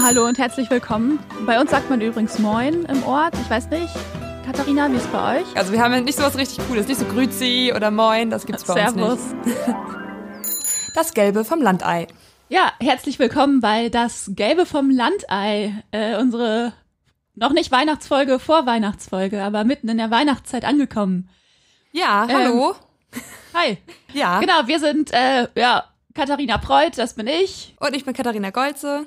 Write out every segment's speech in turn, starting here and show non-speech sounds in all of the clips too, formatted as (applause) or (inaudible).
Hallo und herzlich willkommen. Bei uns sagt man übrigens Moin im Ort. Ich weiß nicht, Katharina, wie ist es bei euch? Also wir haben ja nicht so was richtig Cooles, nicht so Grüzi oder Moin, das gibt's bei Servus. uns nicht. (laughs) Das Gelbe vom Landei. Ja, herzlich willkommen bei das Gelbe vom Landei. Äh, unsere noch nicht Weihnachtsfolge, vor Weihnachtsfolge, aber mitten in der Weihnachtszeit angekommen. Ja, hallo. Hi. ja. Genau, wir sind äh, ja Katharina Preuth, das bin ich. Und ich bin Katharina Golze.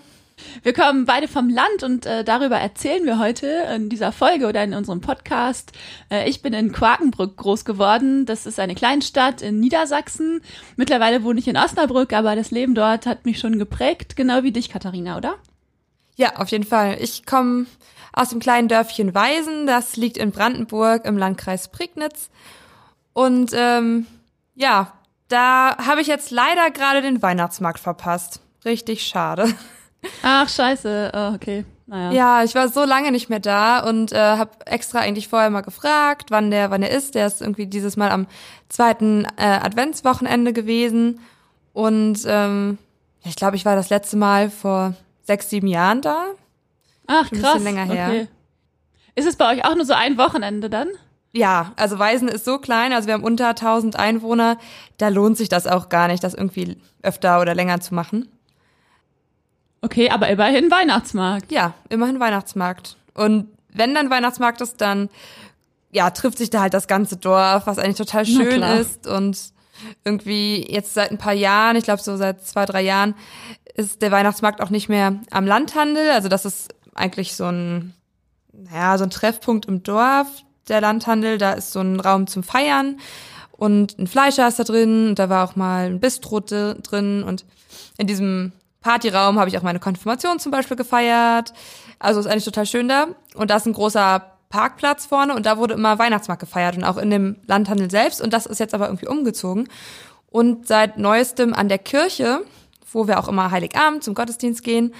Wir kommen beide vom Land und äh, darüber erzählen wir heute in dieser Folge oder in unserem Podcast. Äh, ich bin in Quakenbrück groß geworden. Das ist eine Kleinstadt in Niedersachsen. Mittlerweile wohne ich in Osnabrück, aber das Leben dort hat mich schon geprägt, genau wie dich, Katharina, oder? Ja, auf jeden Fall. Ich komme aus dem kleinen Dörfchen Weisen. Das liegt in Brandenburg im Landkreis Prignitz. Und ähm, ja, da habe ich jetzt leider gerade den Weihnachtsmarkt verpasst. Richtig schade. (laughs) Ach, scheiße. Oh, okay. Naja. Ja, ich war so lange nicht mehr da und äh, habe extra eigentlich vorher mal gefragt, wann der, wann er ist. Der ist irgendwie dieses Mal am zweiten äh, Adventswochenende gewesen. Und ähm, ich glaube, ich war das letzte Mal vor sechs, sieben Jahren da. Ach, Schon ein krass. bisschen länger her. Okay. Ist es bei euch auch nur so ein Wochenende dann? Ja, also Weisen ist so klein, also wir haben unter 1000 Einwohner, da lohnt sich das auch gar nicht, das irgendwie öfter oder länger zu machen. Okay, aber immerhin Weihnachtsmarkt. Ja, immerhin Weihnachtsmarkt. Und wenn dann Weihnachtsmarkt ist, dann ja, trifft sich da halt das ganze Dorf, was eigentlich total schön ist. Und irgendwie jetzt seit ein paar Jahren, ich glaube so seit zwei, drei Jahren, ist der Weihnachtsmarkt auch nicht mehr am Landhandel. Also das ist eigentlich so ein, naja, so ein Treffpunkt im Dorf, der Landhandel. Da ist so ein Raum zum Feiern und ein Fleischer ist da drin. Und da war auch mal ein Bistro dr- drin. Und in diesem Partyraum habe ich auch meine Konfirmation zum Beispiel gefeiert. Also ist eigentlich total schön da. Und da ist ein großer Parkplatz vorne und da wurde immer Weihnachtsmarkt gefeiert und auch in dem Landhandel selbst. Und das ist jetzt aber irgendwie umgezogen. Und seit neuestem an der Kirche, wo wir auch immer Heiligabend zum Gottesdienst gehen.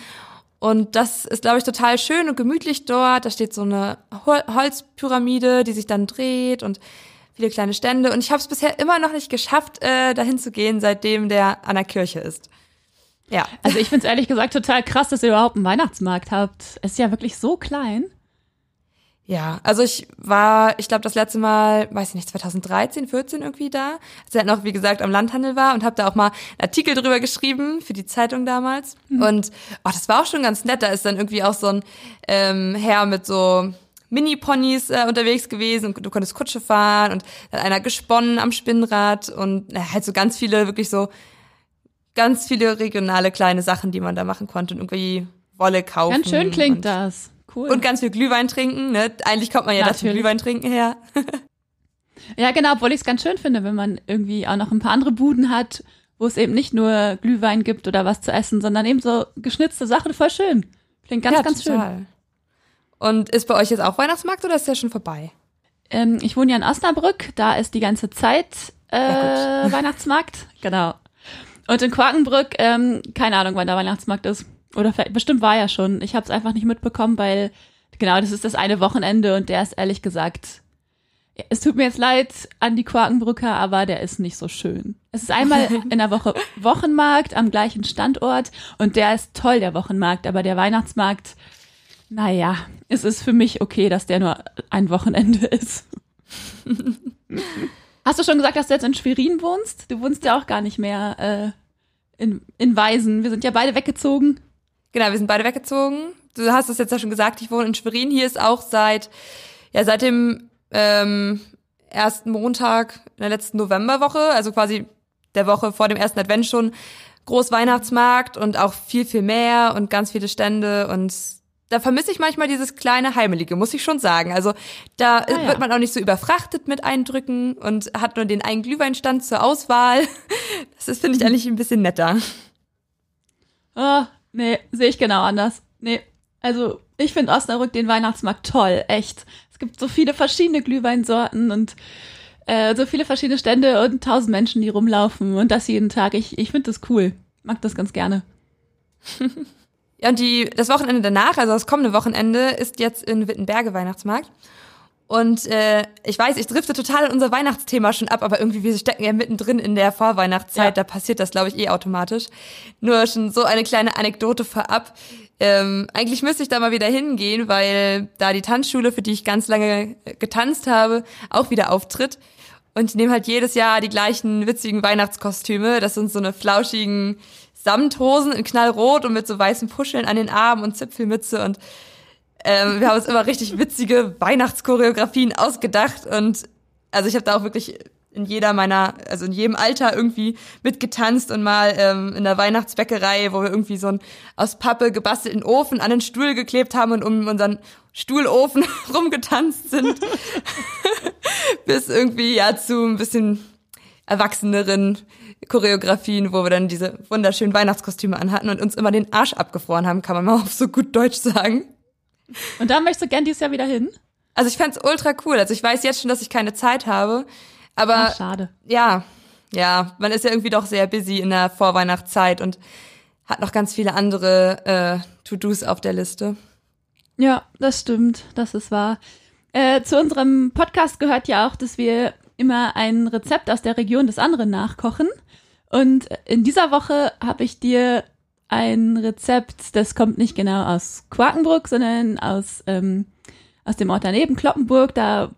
Und das ist, glaube ich, total schön und gemütlich dort. Da steht so eine Hol Holzpyramide, die sich dann dreht und viele kleine Stände. Und ich habe es bisher immer noch nicht geschafft, äh, dahin zu gehen, seitdem der an der Kirche ist. Ja. Also ich find's ehrlich gesagt total krass, dass ihr überhaupt einen Weihnachtsmarkt habt. Es ist ja wirklich so klein. Ja, also ich war, ich glaube, das letzte Mal, weiß ich nicht, 2013, 14 irgendwie da, als er noch, wie gesagt, am Landhandel war und habe da auch mal einen Artikel drüber geschrieben für die Zeitung damals. Und oh, das war auch schon ganz nett. Da ist dann irgendwie auch so ein ähm, Herr mit so Mini-Ponys äh, unterwegs gewesen und du konntest Kutsche fahren und dann einer gesponnen am Spinnrad und na, halt so ganz viele, wirklich so ganz viele regionale kleine Sachen, die man da machen konnte und irgendwie Wolle kaufen. Ganz schön klingt und, das. Cool. Und ganz viel Glühwein trinken, ne? Eigentlich kommt man ja Natürlich. Glühwein trinken her. (laughs) ja, genau, obwohl ich es ganz schön finde, wenn man irgendwie auch noch ein paar andere Buden hat, wo es eben nicht nur Glühwein gibt oder was zu essen, sondern eben so geschnitzte Sachen. Voll schön. Klingt ganz, ja, ganz schön. total. Und ist bei euch jetzt auch Weihnachtsmarkt oder ist der schon vorbei? Ähm, ich wohne ja in Osnabrück, da ist die ganze Zeit äh, Ja, Weihnachtsmarkt. (laughs) Genau. Und in Quakenbrück, ähm, keine Ahnung, wann der Weihnachtsmarkt ist. Oder vielleicht, bestimmt war ja schon. Ich habe es einfach nicht mitbekommen, weil genau, das ist das eine Wochenende und der ist ehrlich gesagt, es tut mir jetzt leid an die Quakenbrücker, aber der ist nicht so schön. Es ist einmal (laughs) in der Woche Wochenmarkt am gleichen Standort und der ist toll, der Wochenmarkt, aber der Weihnachtsmarkt, naja, es ist für mich okay, dass der nur ein Wochenende (laughs) ist. (laughs) Hast du schon gesagt, dass du jetzt in Schwerin wohnst? Du wohnst ja auch gar nicht mehr äh, in, in Weisen. Wir sind ja beide weggezogen. Genau, wir sind beide weggezogen. Du hast es jetzt ja schon gesagt, ich wohne in Schwerin. Hier ist auch seit, ja, seit dem ähm, ersten Montag in der letzten Novemberwoche, also quasi der Woche vor dem ersten Advent schon, Großweihnachtsmarkt und auch viel, viel mehr und ganz viele Stände und da vermisse ich manchmal dieses kleine Heimelige, muss ich schon sagen. Also da Ah, ja. wird man auch nicht so überfrachtet mit Eindrücken und hat nur den einen Glühweinstand zur Auswahl. (laughs) Das ist, finde ich, eigentlich ein bisschen netter. Oh, nee, sehe ich genau anders. Nee, also ich finde Osnabrück den Weihnachtsmarkt toll, echt. Es gibt so viele verschiedene Glühweinsorten und äh, so viele verschiedene Stände und tausend Menschen, die rumlaufen und das jeden Tag. Ich, ich finde das cool. Mag das ganz gerne. (laughs) Ja, und die, das Wochenende danach, also das kommende Wochenende, ist jetzt in Wittenberge Weihnachtsmarkt. Und äh, ich weiß, ich drifte total in unser Weihnachtsthema schon ab, aber irgendwie, wir stecken ja mittendrin in der Vorweihnachtszeit, ja. da passiert das, glaube ich, eh automatisch. Nur schon so eine kleine Anekdote vorab. Ähm, eigentlich müsste ich da mal wieder hingehen, weil da die Tanzschule, für die ich ganz lange getanzt habe, auch wieder auftritt. Und die nehmen halt jedes Jahr die gleichen witzigen Weihnachtskostüme. Das sind so eine flauschigen Samthosen in knallrot und mit so weißen Puscheln an den Armen und Zipfelmütze und ähm, wir haben uns immer richtig witzige Weihnachtschoreografien ausgedacht und also ich habe da auch wirklich in jeder meiner, also in jedem Alter irgendwie mitgetanzt und mal ähm, in der Weihnachtsbäckerei, wo wir irgendwie so einen aus Pappe gebastelten Ofen an den Stuhl geklebt haben und um unseren Stuhlofen (laughs) rumgetanzt sind, (laughs) bis irgendwie ja zu ein bisschen erwachseneren Choreografien, wo wir dann diese wunderschönen Weihnachtskostüme anhatten und uns immer den Arsch abgefroren haben, kann man mal auf so gut Deutsch sagen. Und da möchtest du gern dieses Jahr wieder hin? Also ich fände ultra cool. Also ich weiß jetzt schon, dass ich keine Zeit habe. Aber Ach, schade. Ja, ja, man ist ja irgendwie doch sehr busy in der Vorweihnachtszeit und hat noch ganz viele andere äh, To-Dos auf der Liste. Ja, das stimmt, das ist wahr. Äh, zu unserem Podcast gehört ja auch, dass wir immer ein Rezept aus der Region des anderen nachkochen. Und in dieser Woche habe ich dir ein Rezept, das kommt nicht genau aus Quakenbrück, sondern aus, ähm, aus dem Ort daneben, Kloppenburg. Da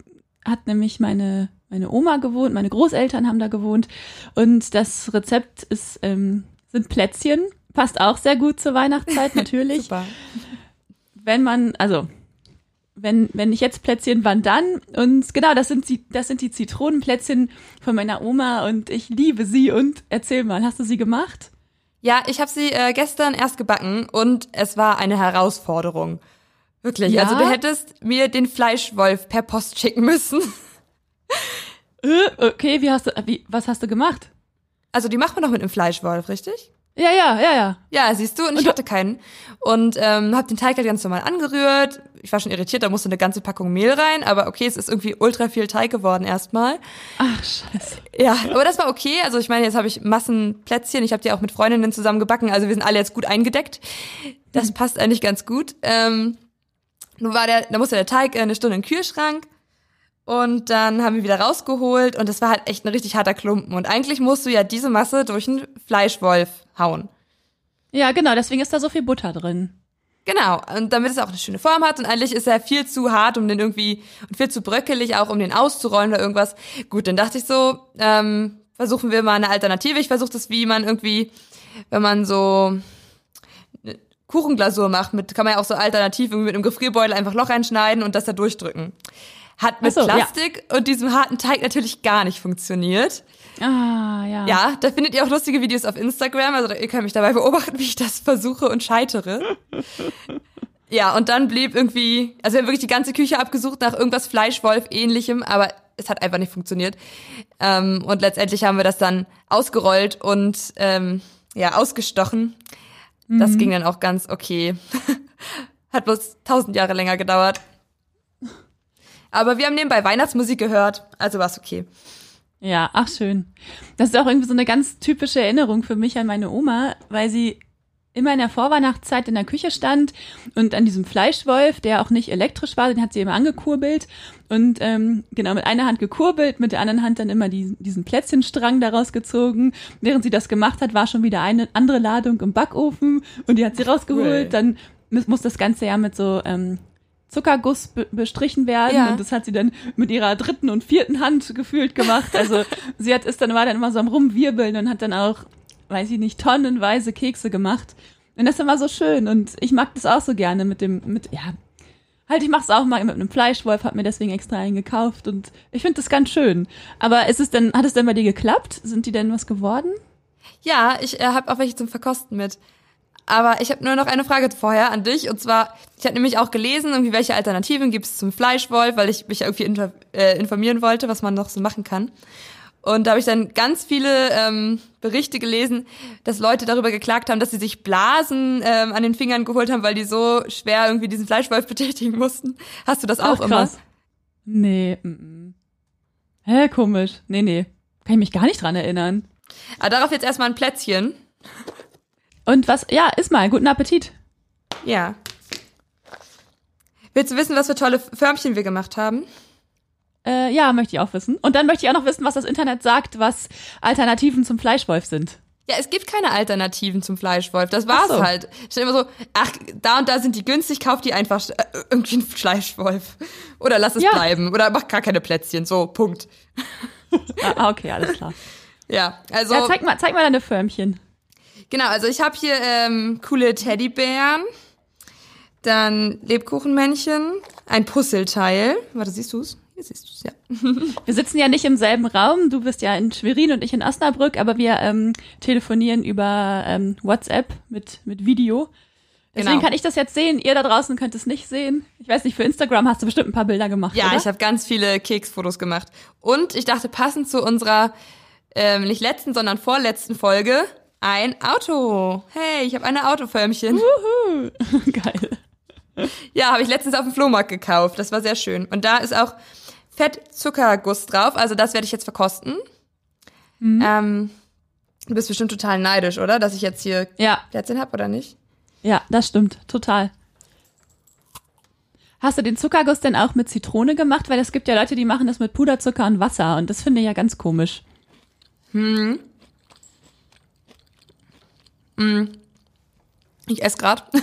hat nämlich meine, meine Oma gewohnt, meine Großeltern haben da gewohnt. Und das Rezept ist, ähm, sind Plätzchen. Passt auch sehr gut zur Weihnachtszeit, (laughs) natürlich. Wenn man, also wenn, wenn nicht jetzt Plätzchen, wann dann? Und genau, das sind, die, das sind die Zitronenplätzchen von meiner Oma und ich liebe sie. Und erzähl mal, hast du sie gemacht? Ja, ich habe sie äh, gestern erst gebacken und es war eine Herausforderung. Wirklich. Ja? Also du hättest mir den Fleischwolf per Post schicken müssen. Äh, okay, wie hast du, wie, was hast du gemacht? Also die macht man doch mit einem Fleischwolf, richtig? Ja, ja, ja, ja. Ja, siehst du, und, und ich hatte keinen. Und ähm, habe den Teig halt ganz normal angerührt. Ich war schon irritiert, da musste eine ganze Packung Mehl rein, aber okay, es ist irgendwie ultra viel Teig geworden erstmal. Ach, scheiße. Ja, aber das war okay. Also ich meine, jetzt habe ich Massenplätzchen. Ich habe die auch mit Freundinnen zusammen gebacken, also wir sind alle jetzt gut eingedeckt. Das mhm. passt eigentlich ganz gut. Ähm, nun war der, da musste der Teig eine Stunde im Kühlschrank. Und dann haben wir wieder rausgeholt und das war halt echt ein richtig harter Klumpen. Und eigentlich musst du ja diese Masse durch einen Fleischwolf hauen. Ja, genau, deswegen ist da so viel Butter drin. Genau, und damit es auch eine schöne Form hat und eigentlich ist er viel zu hart, um den irgendwie, und viel zu bröckelig auch, um den auszurollen oder irgendwas. Gut, dann dachte ich so, ähm, versuchen wir mal eine Alternative. Ich versuche das, wie man irgendwie, wenn man so Kuchenglasur macht, mit, kann man ja auch so alternativ irgendwie mit einem Gefrierbeutel einfach Loch einschneiden und das da durchdrücken. Hat mit so, Plastik ja. und diesem harten Teig natürlich gar nicht funktioniert. Ah, ja. Ja, da findet ihr auch lustige Videos auf Instagram. Also ihr könnt mich dabei beobachten, (laughs) wie ich das versuche und scheitere. (laughs) ja, und dann blieb irgendwie, also wir haben wirklich die ganze Küche abgesucht nach irgendwas Fleischwolf-ähnlichem, aber es hat einfach nicht funktioniert. Ähm, und letztendlich haben wir das dann ausgerollt und ähm, ja, ausgestochen. Mhm. Das ging dann auch ganz okay. (laughs) hat bloß tausend Jahre länger gedauert. Aber wir haben nebenbei Weihnachtsmusik gehört, also war's okay. Ja, ach schön. Das ist auch irgendwie so eine ganz typische Erinnerung für mich an meine Oma, weil sie immer in der Vorweihnachtszeit in der Küche stand und an diesem Fleischwolf, der auch nicht elektrisch war, den hat sie immer angekurbelt und ähm, genau mit einer Hand gekurbelt, mit der anderen Hand dann immer die, diesen Plätzchenstrang daraus gezogen. Während sie das gemacht hat, war schon wieder eine andere Ladung im Backofen und die hat sie rausgeholt. Cool. Dann muss das Ganze ja mit so ähm, Zuckerguss be bestrichen werden ja. und das hat sie dann mit ihrer dritten und vierten Hand gefühlt gemacht. Also (laughs) sie hat es dann war dann immer so am rumwirbeln und hat dann auch, weiß ich nicht, tonnenweise Kekse gemacht. Und das ist immer so schön und ich mag das auch so gerne mit dem mit ja, halt ich mach's auch mal mit einem Fleischwolf, hab mir deswegen extra einen gekauft und ich finde das ganz schön. Aber ist es denn hat es denn bei dir geklappt? Sind die denn was geworden? Ja, ich äh, habe auch welche zum Verkosten mit. Aber ich habe nur noch eine Frage vorher an dich. Und zwar, ich habe nämlich auch gelesen, irgendwie welche Alternativen gibt es zum Fleischwolf, weil ich mich irgendwie äh, informieren wollte, was man noch so machen kann. Und da habe ich dann ganz viele ähm, Berichte gelesen, dass Leute darüber geklagt haben, dass sie sich Blasen ähm, an den Fingern geholt haben, weil die so schwer irgendwie diesen Fleischwolf (laughs) betätigen mussten. Hast du das auch Ach, krass. immer? Nee. M -m. Hä, komisch. Nee, nee. Kann ich mich gar nicht dran erinnern. Aber darauf jetzt erstmal ein Plätzchen. Und was, ja, iss mal, guten Appetit. Ja. Willst du wissen, was für tolle Förmchen wir gemacht haben? Äh, ja, möchte ich auch wissen. Und dann möchte ich auch noch wissen, was das Internet sagt, was Alternativen zum Fleischwolf sind. Ja, es gibt keine Alternativen zum Fleischwolf. Das war's so. halt. Stell immer so, ach, da und da sind die günstig, kauf die einfach äh, irgendwie einen Fleischwolf. Oder lass es Ja. bleiben. Oder mach gar keine Plätzchen. So, Punkt. Ah, okay, alles klar. (laughs) Ja, also. Ja, zeig mal, zeig mal deine Förmchen. Genau, also ich habe hier ähm, coole Teddybären, dann Lebkuchenmännchen, ein Puzzleteil. Warte, siehst du's? Hier siehst du's, ja. (laughs) Wir sitzen ja nicht im selben Raum. Du bist ja in Schwerin und ich in Osnabrück, aber wir ähm, telefonieren über ähm, WhatsApp mit, mit Video. Deswegen Genau. kann ich das jetzt sehen. Ihr da draußen könnt es nicht sehen. Ich weiß nicht, für Instagram hast du bestimmt ein paar Bilder gemacht. Ja, oder? ich habe ganz viele Keksfotos gemacht. Und ich dachte, passend zu unserer ähm, nicht letzten, sondern vorletzten Folge, ein Auto. Hey, ich habe eine Autoförmchen. (laughs) Geil. Ja, habe ich letztens auf dem Flohmarkt gekauft. Das war sehr schön. Und da ist auch Fettzuckerguss drauf. Also das werde ich jetzt verkosten. Ähm, du bist bestimmt total neidisch, oder? Dass ich jetzt hier Ja, Plätzchen habe oder nicht? ja, das stimmt. Total. Hast du den Zuckerguss denn auch mit Zitrone gemacht? Weil es gibt ja Leute, die machen das mit Puderzucker und Wasser und das finde ich ja ganz komisch. Ich esse grad. (laughs)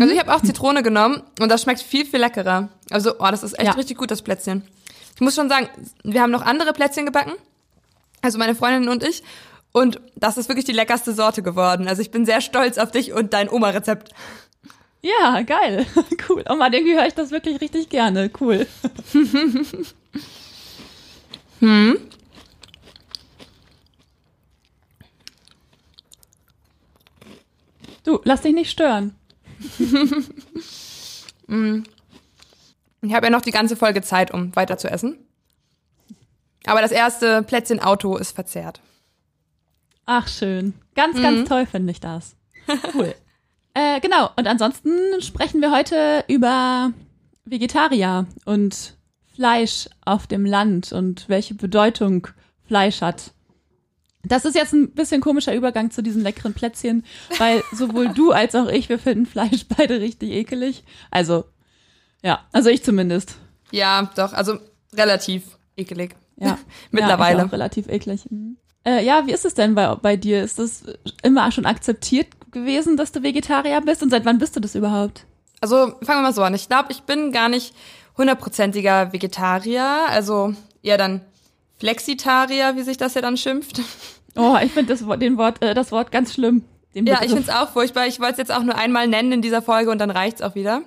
Also ich habe auch Zitrone genommen und das schmeckt viel, viel leckerer. Also, oh, das ist echt Ja. richtig gut, das Plätzchen. Ich muss schon sagen, wir haben noch andere Plätzchen gebacken. Also meine Freundin und ich. Und das ist wirklich die leckerste Sorte geworden. Also ich bin sehr stolz auf dich und dein Oma-Rezept. Ja, geil. (laughs) Cool. Oh Mann, irgendwie höre ich das wirklich richtig gerne. Cool. (laughs) Du, lass dich nicht stören. (laughs) Ich habe ja noch die ganze Folge Zeit, um weiter zu essen. Aber das erste Plätzchen Auto ist verzehrt. Ach, schön. Ganz, ganz toll finde ich das. Cool. (laughs) äh, genau. Und ansonsten sprechen wir heute über Vegetarier und Fleisch auf dem Land und welche Bedeutung Fleisch hat. Das ist jetzt ein bisschen komischer Übergang zu diesen leckeren Plätzchen, weil sowohl du als auch ich, wir finden Fleisch beide richtig ekelig. Also, ja, also ich zumindest. Ja, doch, also relativ ekelig. Ja. (laughs) Mittlerweile. Ja, relativ eklig. Mhm. Äh, ja, wie ist es denn bei, bei dir? Ist das immer schon akzeptiert gewesen, dass du Vegetarier bist? Und seit wann bist du das überhaupt? Also fangen wir mal so an. Ich glaube, ich bin gar nicht hundertprozentiger Vegetarier, also eher dann Flexitarier, wie sich das ja dann schimpft. Oh, ich finde das, Wort- den Wort, äh, das Wort ganz schlimm. Ja, ich Begriff. find's auch furchtbar. Ich wollte es jetzt auch nur einmal nennen in dieser Folge und dann reicht's auch wieder.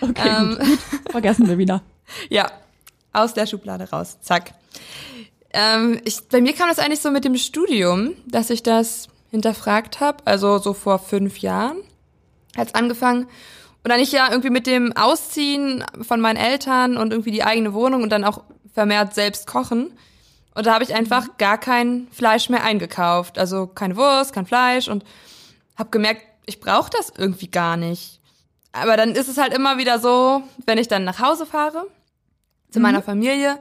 Okay, ähm, gut, gut. Vergessen wir wieder. (laughs) Ja, aus der Schublade raus. Zack. Ähm, ich, bei mir kam das eigentlich so mit dem Studium, dass ich das hinterfragt habe, also so vor fünf Jahren hat's angefangen. Und dann ich ja irgendwie mit dem Ausziehen von meinen Eltern und irgendwie die eigene Wohnung und dann auch vermehrt selbst kochen. Und da habe ich einfach gar kein Fleisch mehr eingekauft. Also keine Wurst, kein Fleisch und habe gemerkt, ich brauche das irgendwie gar nicht. Aber dann ist es halt immer wieder so, wenn ich dann nach Hause fahre, zu meiner Familie,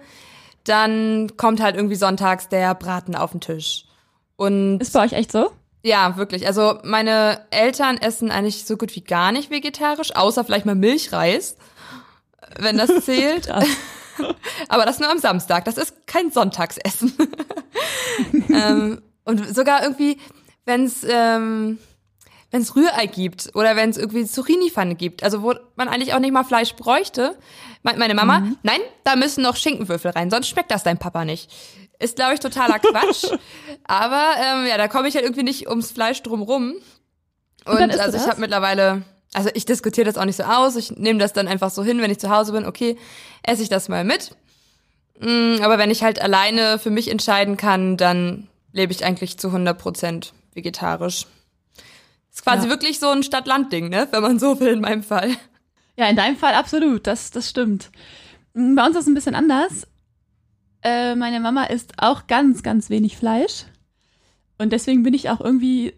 dann kommt halt irgendwie sonntags der Braten auf den Tisch. Und Ist bei euch echt so? ja, wirklich. Also meine Eltern essen eigentlich so gut wie gar nicht vegetarisch, außer vielleicht mal Milchreis, wenn das (laughs) zählt. Aber das nur am Samstag. Das ist kein Sonntagsessen. (laughs) ähm, und sogar irgendwie, wenn es ähm, wenn's Rührei gibt oder wenn es irgendwie Zucchini-Pfanne gibt, also wo man eigentlich auch nicht mal Fleisch bräuchte, meint meine Mama, nein, da müssen noch Schinkenwürfel rein, sonst schmeckt das dein Papa nicht. Ist, glaube ich, totaler Quatsch. (laughs) Aber ähm, ja, da komme ich halt irgendwie nicht ums Fleisch drum rum. Und, du also ich habe mittlerweile, also ich diskutiere das auch nicht so aus. Ich nehme das dann einfach so hin, wenn ich zu Hause bin, okay, esse ich das mal mit. Mm, Aber wenn ich halt alleine für mich entscheiden kann, dann lebe ich eigentlich zu 100% vegetarisch. Ist quasi Ja. wirklich so ein Stadt-Land-Ding, ne? Wenn man so will in meinem Fall. Ja, in deinem Fall absolut, das, das stimmt. Mm, Bei uns ist es ein bisschen anders. Äh, meine Mama isst auch ganz, ganz wenig Fleisch. Und deswegen bin ich auch irgendwie,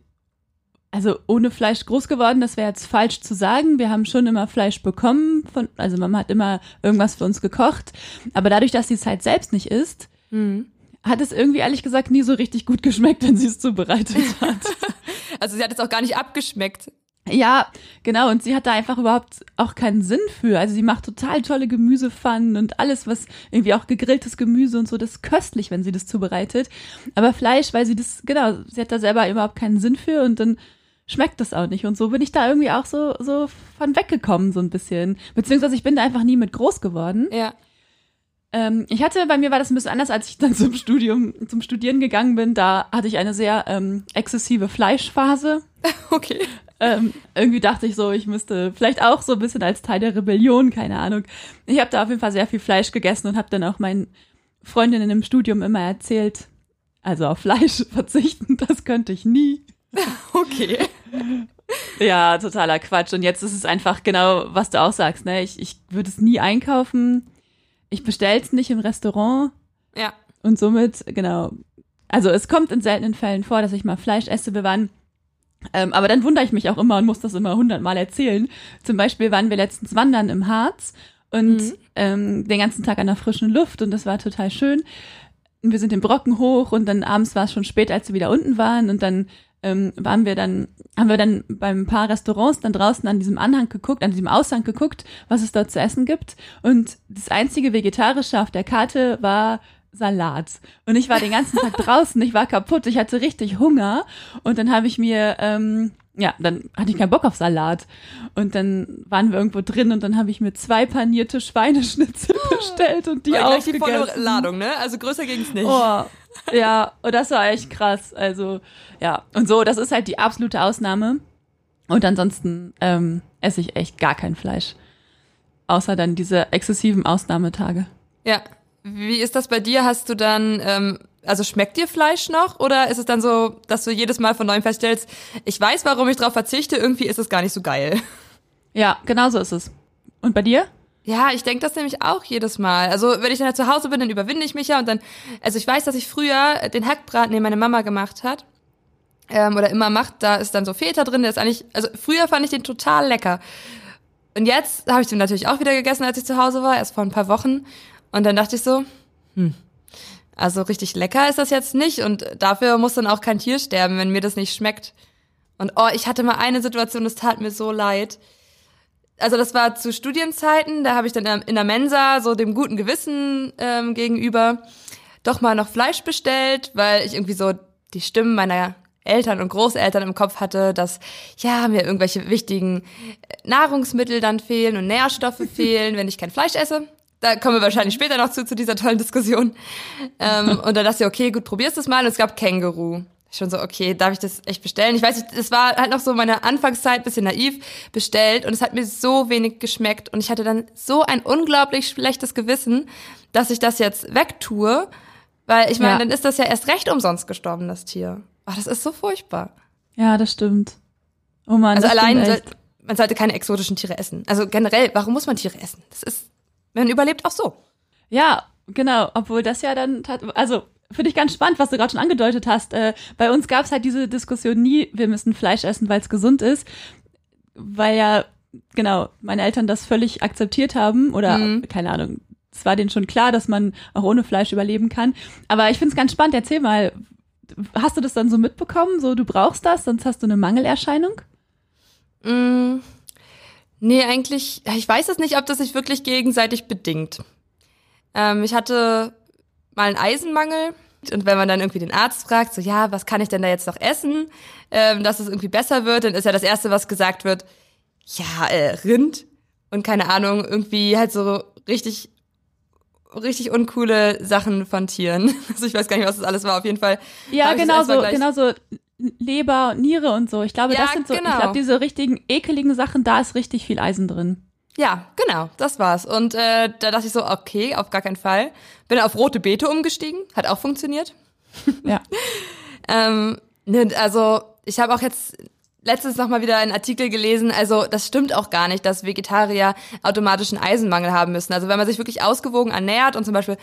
also ohne Fleisch groß geworden, das wäre jetzt falsch zu sagen. Wir haben schon immer Fleisch bekommen, von, also Mama hat immer irgendwas für uns gekocht. Aber dadurch, dass sie es halt selbst nicht isst, hat es irgendwie ehrlich gesagt nie so richtig gut geschmeckt, wenn sie es zubereitet (laughs) hat. Also sie hat es auch gar nicht abgeschmeckt. Ja, genau. Und sie hat da einfach überhaupt auch keinen Sinn für. Also sie macht total tolle Gemüsepfannen und alles, was irgendwie auch gegrilltes Gemüse und so, das ist köstlich, wenn sie das zubereitet. Aber Fleisch, weil sie das, genau, sie hat da selber überhaupt keinen Sinn für und dann schmeckt das auch nicht. Und so bin ich da irgendwie auch so, so von weggekommen, so ein bisschen. Beziehungsweise ich bin da einfach nie mit groß geworden. Ja. Ähm, ich hatte, bei mir war das ein bisschen anders, als ich dann (laughs) zum Studium, zum Studieren gegangen bin. Da hatte ich eine sehr ähm, exzessive Fleischphase. (laughs) Okay. Ähm, irgendwie dachte ich so, ich müsste vielleicht auch so ein bisschen als Teil der Rebellion, keine Ahnung. Ich habe da auf jeden Fall sehr viel Fleisch gegessen und habe dann auch meinen Freundinnen im Studium immer erzählt, also auf Fleisch (laughs) verzichten, das könnte ich nie. (laughs) Okay. Ja, totaler Quatsch. Und jetzt ist es einfach genau, was du auch sagst. Ne? Ich, ich würde es nie einkaufen. Ich bestelle es nicht im Restaurant. Ja. Und somit, genau. Also es kommt in seltenen Fällen vor, dass ich mal Fleisch esse. Waren, ähm, aber dann wundere ich mich auch immer und muss das immer hundertmal erzählen. Zum Beispiel waren wir letztens wandern im Harz und Mhm. ähm, den ganzen Tag an der frischen Luft und das war total schön. Wir sind den Brocken hoch und dann abends war es schon spät, als wir wieder unten waren und dann ähm, waren wir dann, haben wir dann beim paar Restaurants dann draußen an diesem Anhang geguckt, an diesem Aushang geguckt, was es dort zu essen gibt. Und das einzige Vegetarische auf der Karte war Salat. Und ich war den ganzen Tag (laughs) draußen, ich war kaputt, ich hatte richtig Hunger. Und dann habe ich mir, ähm, ja, dann hatte ich keinen Bock auf Salat. Und dann waren wir irgendwo drin und dann habe ich mir zwei panierte Schweineschnitzel (laughs) bestellt und die Die gleich die volle. Ladung, ne? Also größer ging's nicht. Oh, ja, und das war echt krass. Also, ja. Und so, das ist halt die absolute Ausnahme. Und ansonsten ähm, esse ich echt gar kein Fleisch. Außer dann diese exzessiven Ausnahmetage. Ja. Wie ist das bei dir? Hast du dann, ähm, also schmeckt dir Fleisch noch? Oder ist es dann so, dass du jedes Mal von neuem feststellst, ich weiß, warum ich drauf verzichte, irgendwie ist es gar nicht so geil? Ja, genau so ist es. Und bei dir? Ja, ich denke das nämlich auch jedes Mal. Also wenn ich dann halt zu Hause bin, dann überwinde ich mich ja und dann, also ich weiß, dass ich früher den Hackbraten, den meine Mama gemacht hat, ähm, oder immer macht, da ist dann so Feta drin, der ist eigentlich, also früher fand ich den total lecker. Und jetzt habe ich den natürlich auch wieder gegessen, als ich zu Hause war, erst vor ein paar Wochen. Und dann dachte ich so, hm, also richtig lecker ist das jetzt nicht und dafür muss dann auch kein Tier sterben, wenn mir das nicht schmeckt. Und oh, ich hatte mal eine Situation, das tat mir so leid also das war zu Studienzeiten, da habe ich dann in der Mensa so dem guten Gewissen ähm, gegenüber doch mal noch Fleisch bestellt, weil ich irgendwie so die Stimmen meiner Eltern und Großeltern im Kopf hatte, dass ja mir irgendwelche wichtigen Nahrungsmittel dann fehlen und Nährstoffe (laughs) fehlen, wenn ich kein Fleisch esse. Da kommen wir wahrscheinlich später noch zu, zu dieser tollen Diskussion. Ähm, und dann dachte ich, okay, gut, probierst es mal. Und es gab Känguru. Schon so, okay, darf ich das echt bestellen? Ich weiß nicht, es war halt noch so meine Anfangszeit, bisschen naiv, bestellt und es hat mir so wenig geschmeckt und ich hatte dann so ein unglaublich schlechtes Gewissen, dass ich das jetzt wegtue, weil ich meine, Ja. dann ist das ja erst recht umsonst gestorben, das Tier. Oh, das ist so furchtbar. Ja, das stimmt. Oh Mann, Also allein, stimmt soll, man sollte keine exotischen Tiere essen. Also generell, warum muss man Tiere essen? Das ist, man überlebt auch so. Ja, genau. Obwohl das ja dann, also finde ich ganz spannend, was du gerade schon angedeutet hast. Äh, bei uns gab es halt diese Diskussion nie, wir müssen Fleisch essen, weil es gesund ist, weil ja, genau, meine Eltern das völlig akzeptiert haben oder Mhm. keine Ahnung. Es war denen schon klar, dass man auch ohne Fleisch überleben kann. Aber ich finde es ganz spannend. Erzähl mal, hast du das dann so mitbekommen? So, du brauchst das, sonst hast du eine Mangelerscheinung? Mm, nee, eigentlich, ich weiß es nicht, ob das sich wirklich gegenseitig bedingt. Ähm, ich hatte mal einen Eisenmangel. Und wenn man dann irgendwie den Arzt fragt, so, ja, was kann ich denn da jetzt noch essen, ähm, dass es irgendwie besser wird, dann ist ja das Erste, was gesagt wird, ja, äh, Rind und keine Ahnung, irgendwie halt so richtig, richtig uncoole Sachen von Tieren. (laughs) Also ich weiß gar nicht, was das alles war, auf jeden Fall. Ja, genau so, genau so Leber und Niere und so. Ich glaube, Ja, das sind so, genau. ich glaube, diese richtigen ekeligen Sachen, da ist richtig viel Eisen drin. Ja, genau, das war's. Und äh, da dachte ich so, okay, auf gar keinen Fall. Bin auf rote Beete umgestiegen, hat auch funktioniert. (laughs) Ja. (laughs) Ähm, ne, also ich habe auch jetzt letztens noch mal wieder einen Artikel gelesen. Also das stimmt auch gar nicht, dass Vegetarier automatisch einen Eisenmangel haben müssen. Also wenn man sich wirklich ausgewogen ernährt und zum Beispiel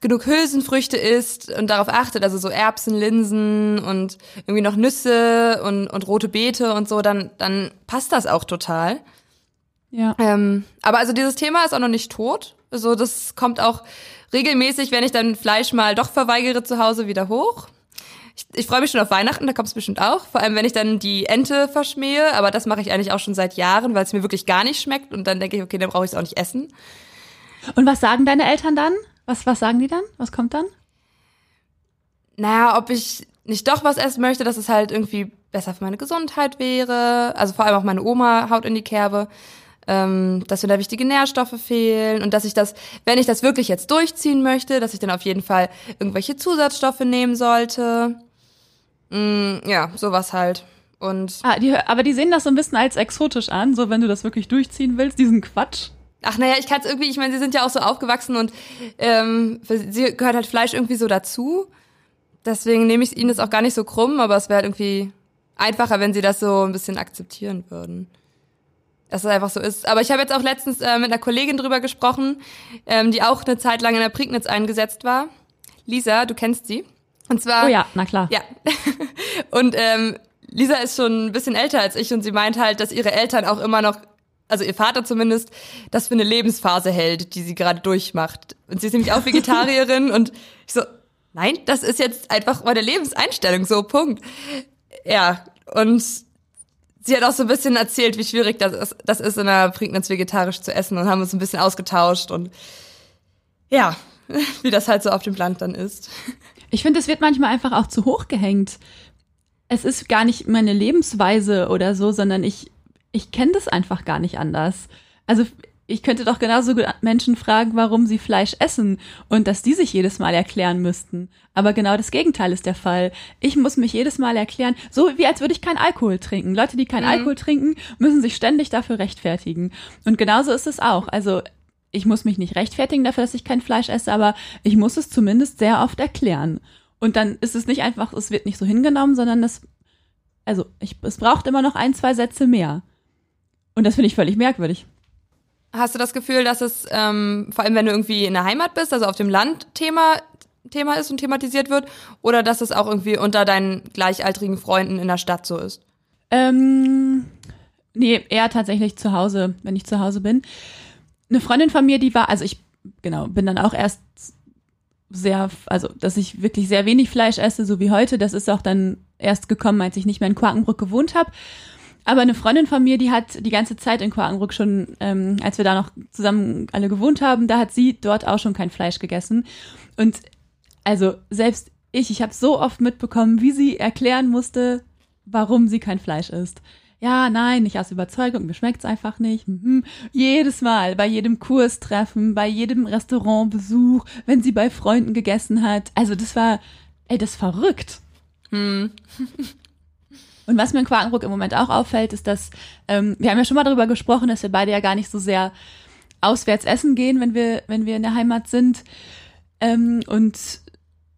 genug Hülsenfrüchte isst und darauf achtet, also so Erbsen, Linsen und irgendwie noch Nüsse und, und rote Beete und so, dann, dann passt das auch total. Ja. Ähm, aber also dieses Thema ist auch noch nicht tot. Also das kommt auch regelmäßig, wenn ich dann Fleisch mal doch verweigere zu Hause wieder hoch. Ich, ich freue mich schon auf Weihnachten, da kommt es bestimmt auch. Vor allem, wenn ich dann die Ente verschmähe. Aber das mache ich eigentlich auch schon seit Jahren, weil es mir wirklich gar nicht schmeckt. Und dann denke ich, okay, dann brauche ich es auch nicht essen. Und was sagen deine Eltern dann? Was, was sagen die dann? Was kommt dann? Naja, ob ich nicht doch was essen möchte, dass es halt irgendwie besser für meine Gesundheit wäre. Also vor allem auch meine Oma haut in die Kerbe ähm, dass mir da wichtige Nährstoffe fehlen und dass ich das, wenn ich das wirklich jetzt durchziehen möchte, dass ich dann auf jeden Fall irgendwelche Zusatzstoffe nehmen sollte. Mm, ja, sowas halt. Und ah, die, aber die sehen das so ein bisschen als exotisch an, so wenn du das wirklich durchziehen willst, diesen Quatsch. Ach naja, ich kann es irgendwie, ich meine, sie sind ja auch so aufgewachsen und ähm, sie gehört halt Fleisch irgendwie so dazu. Deswegen nehme ich ihnen das auch gar nicht so krumm, aber es wäre halt irgendwie einfacher, wenn sie das so ein bisschen akzeptieren würden dass es einfach so ist. Aber ich habe jetzt auch letztens äh, mit einer Kollegin drüber gesprochen, ähm, die auch eine Zeit lang in der Prignitz eingesetzt war. Lisa, du kennst sie. Und zwar. Oh ja, na klar. Ja. (laughs) und ähm, Lisa ist schon ein bisschen älter als ich und sie meint halt, dass ihre Eltern auch immer noch, also ihr Vater zumindest, das für eine Lebensphase hält, die sie gerade durchmacht. Und sie ist nämlich auch (laughs) Vegetarierin und ich so, nein, das ist jetzt einfach meine Lebenseinstellung, so Punkt. Ja, und sie hat auch so ein bisschen erzählt, wie schwierig das ist, das ist in der Prignitz vegetarisch zu essen und haben uns ein bisschen ausgetauscht und ja, (laughs) wie das halt so auf dem Land dann ist. Ich finde, es wird manchmal einfach auch zu hoch gehängt. Es ist gar nicht meine Lebensweise oder so, sondern ich, ich kenne das einfach gar nicht anders. Also ich könnte doch genauso gut Menschen fragen, warum sie Fleisch essen und dass die sich jedes Mal erklären müssten. Aber genau das Gegenteil ist der Fall. Ich muss mich jedes Mal erklären, so wie als würde ich keinen Alkohol trinken. Leute, die keinen mhm. Alkohol trinken, müssen sich ständig dafür rechtfertigen. Und genauso ist es auch. Also ich muss mich nicht rechtfertigen dafür, dass ich kein Fleisch esse, aber ich muss es zumindest sehr oft erklären. Und dann ist es nicht einfach, es wird nicht so hingenommen, sondern es, also ich, es braucht immer noch ein, zwei Sätze mehr. Und das finde ich völlig merkwürdig. Hast du das Gefühl, dass es, ähm, vor allem wenn du irgendwie in der Heimat bist, also auf dem Land Thema, Thema ist und thematisiert wird, oder dass es auch irgendwie unter deinen gleichaltrigen Freunden in der Stadt so ist? Ähm, nee, eher tatsächlich zu Hause, wenn ich zu Hause bin. Eine Freundin von mir, die war, also ich, genau, bin dann auch erst sehr, also dass ich wirklich sehr wenig Fleisch esse, so wie heute. Das ist auch dann erst gekommen, als ich nicht mehr in Quakenbrück gewohnt habe. Aber eine Freundin von mir, die hat die ganze Zeit in Quakenbrück schon, ähm, als wir da noch zusammen alle gewohnt haben, da hat sie dort auch schon kein Fleisch gegessen. Und also selbst ich, ich habe so oft mitbekommen, wie sie erklären musste, warum sie kein Fleisch isst. Ja, nein, nicht aus Überzeugung, mir schmeckt's einfach nicht. Mhm. Jedes Mal, bei jedem Kurstreffen, bei jedem Restaurantbesuch, wenn sie bei Freunden gegessen hat. Also das war, ey, das ist verrückt. Hm. Und was mir in Quakenbrück im Moment auch auffällt, ist, dass ähm, wir haben ja schon mal darüber gesprochen, dass wir beide ja gar nicht so sehr auswärts essen gehen, wenn wir, wenn wir in der Heimat sind. Ähm, und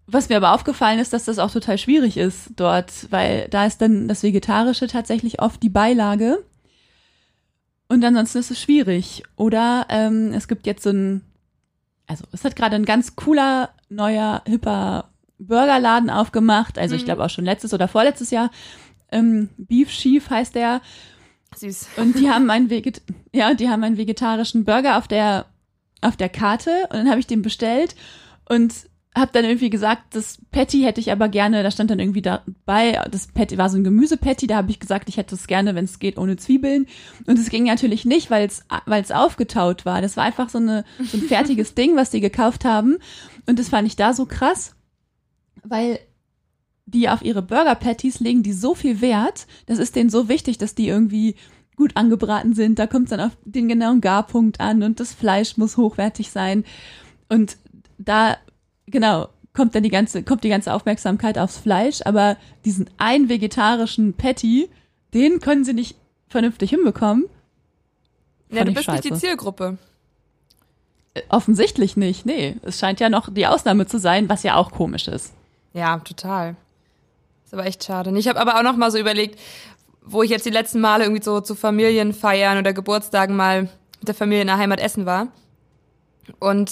was mir aber aufgefallen ist, dass das auch total schwierig ist dort, weil da ist dann das Vegetarische tatsächlich oft die Beilage. Und ansonsten ist es schwierig. Oder ähm, es gibt jetzt so ein, also es hat gerade ein ganz cooler, neuer, hipper Burgerladen aufgemacht. Also mhm. ich glaube auch schon letztes oder vorletztes Jahr ähm, Beef Chief heißt der. Süß. Und die haben einen Veget ja, die haben einen vegetarischen Burger auf der auf der Karte und dann habe ich den bestellt und habe dann irgendwie gesagt, das Patty hätte ich aber gerne, da stand dann irgendwie dabei, das Patty war so ein Gemüsepatty, da habe ich gesagt, ich hätte es gerne, wenn es geht, ohne Zwiebeln. Und es ging natürlich nicht, weil es weil es aufgetaut war. Das war einfach so, eine, so ein fertiges (laughs) Ding, was die gekauft haben. Und das fand ich da so krass, weil die auf ihre Burger Patties legen die so viel Wert. Das ist denen so wichtig, dass die irgendwie gut angebraten sind. Da kommt es dann auf den genauen Garpunkt an und das Fleisch muss hochwertig sein. Und da, genau, kommt dann die ganze, kommt die ganze Aufmerksamkeit aufs Fleisch, aber diesen einen vegetarischen Patty, den können sie nicht vernünftig hinbekommen. Ja, du bist scheiße. nicht die Zielgruppe. Äh, offensichtlich nicht, nee. Es scheint ja noch die Ausnahme zu sein, was ja auch komisch ist. Ja, total. Ist aber echt schade. Ich habe aber auch noch mal so überlegt, wo ich jetzt die letzten Male irgendwie so zu Familienfeiern oder Geburtstagen mal mit der Familie in der Heimat essen war. Und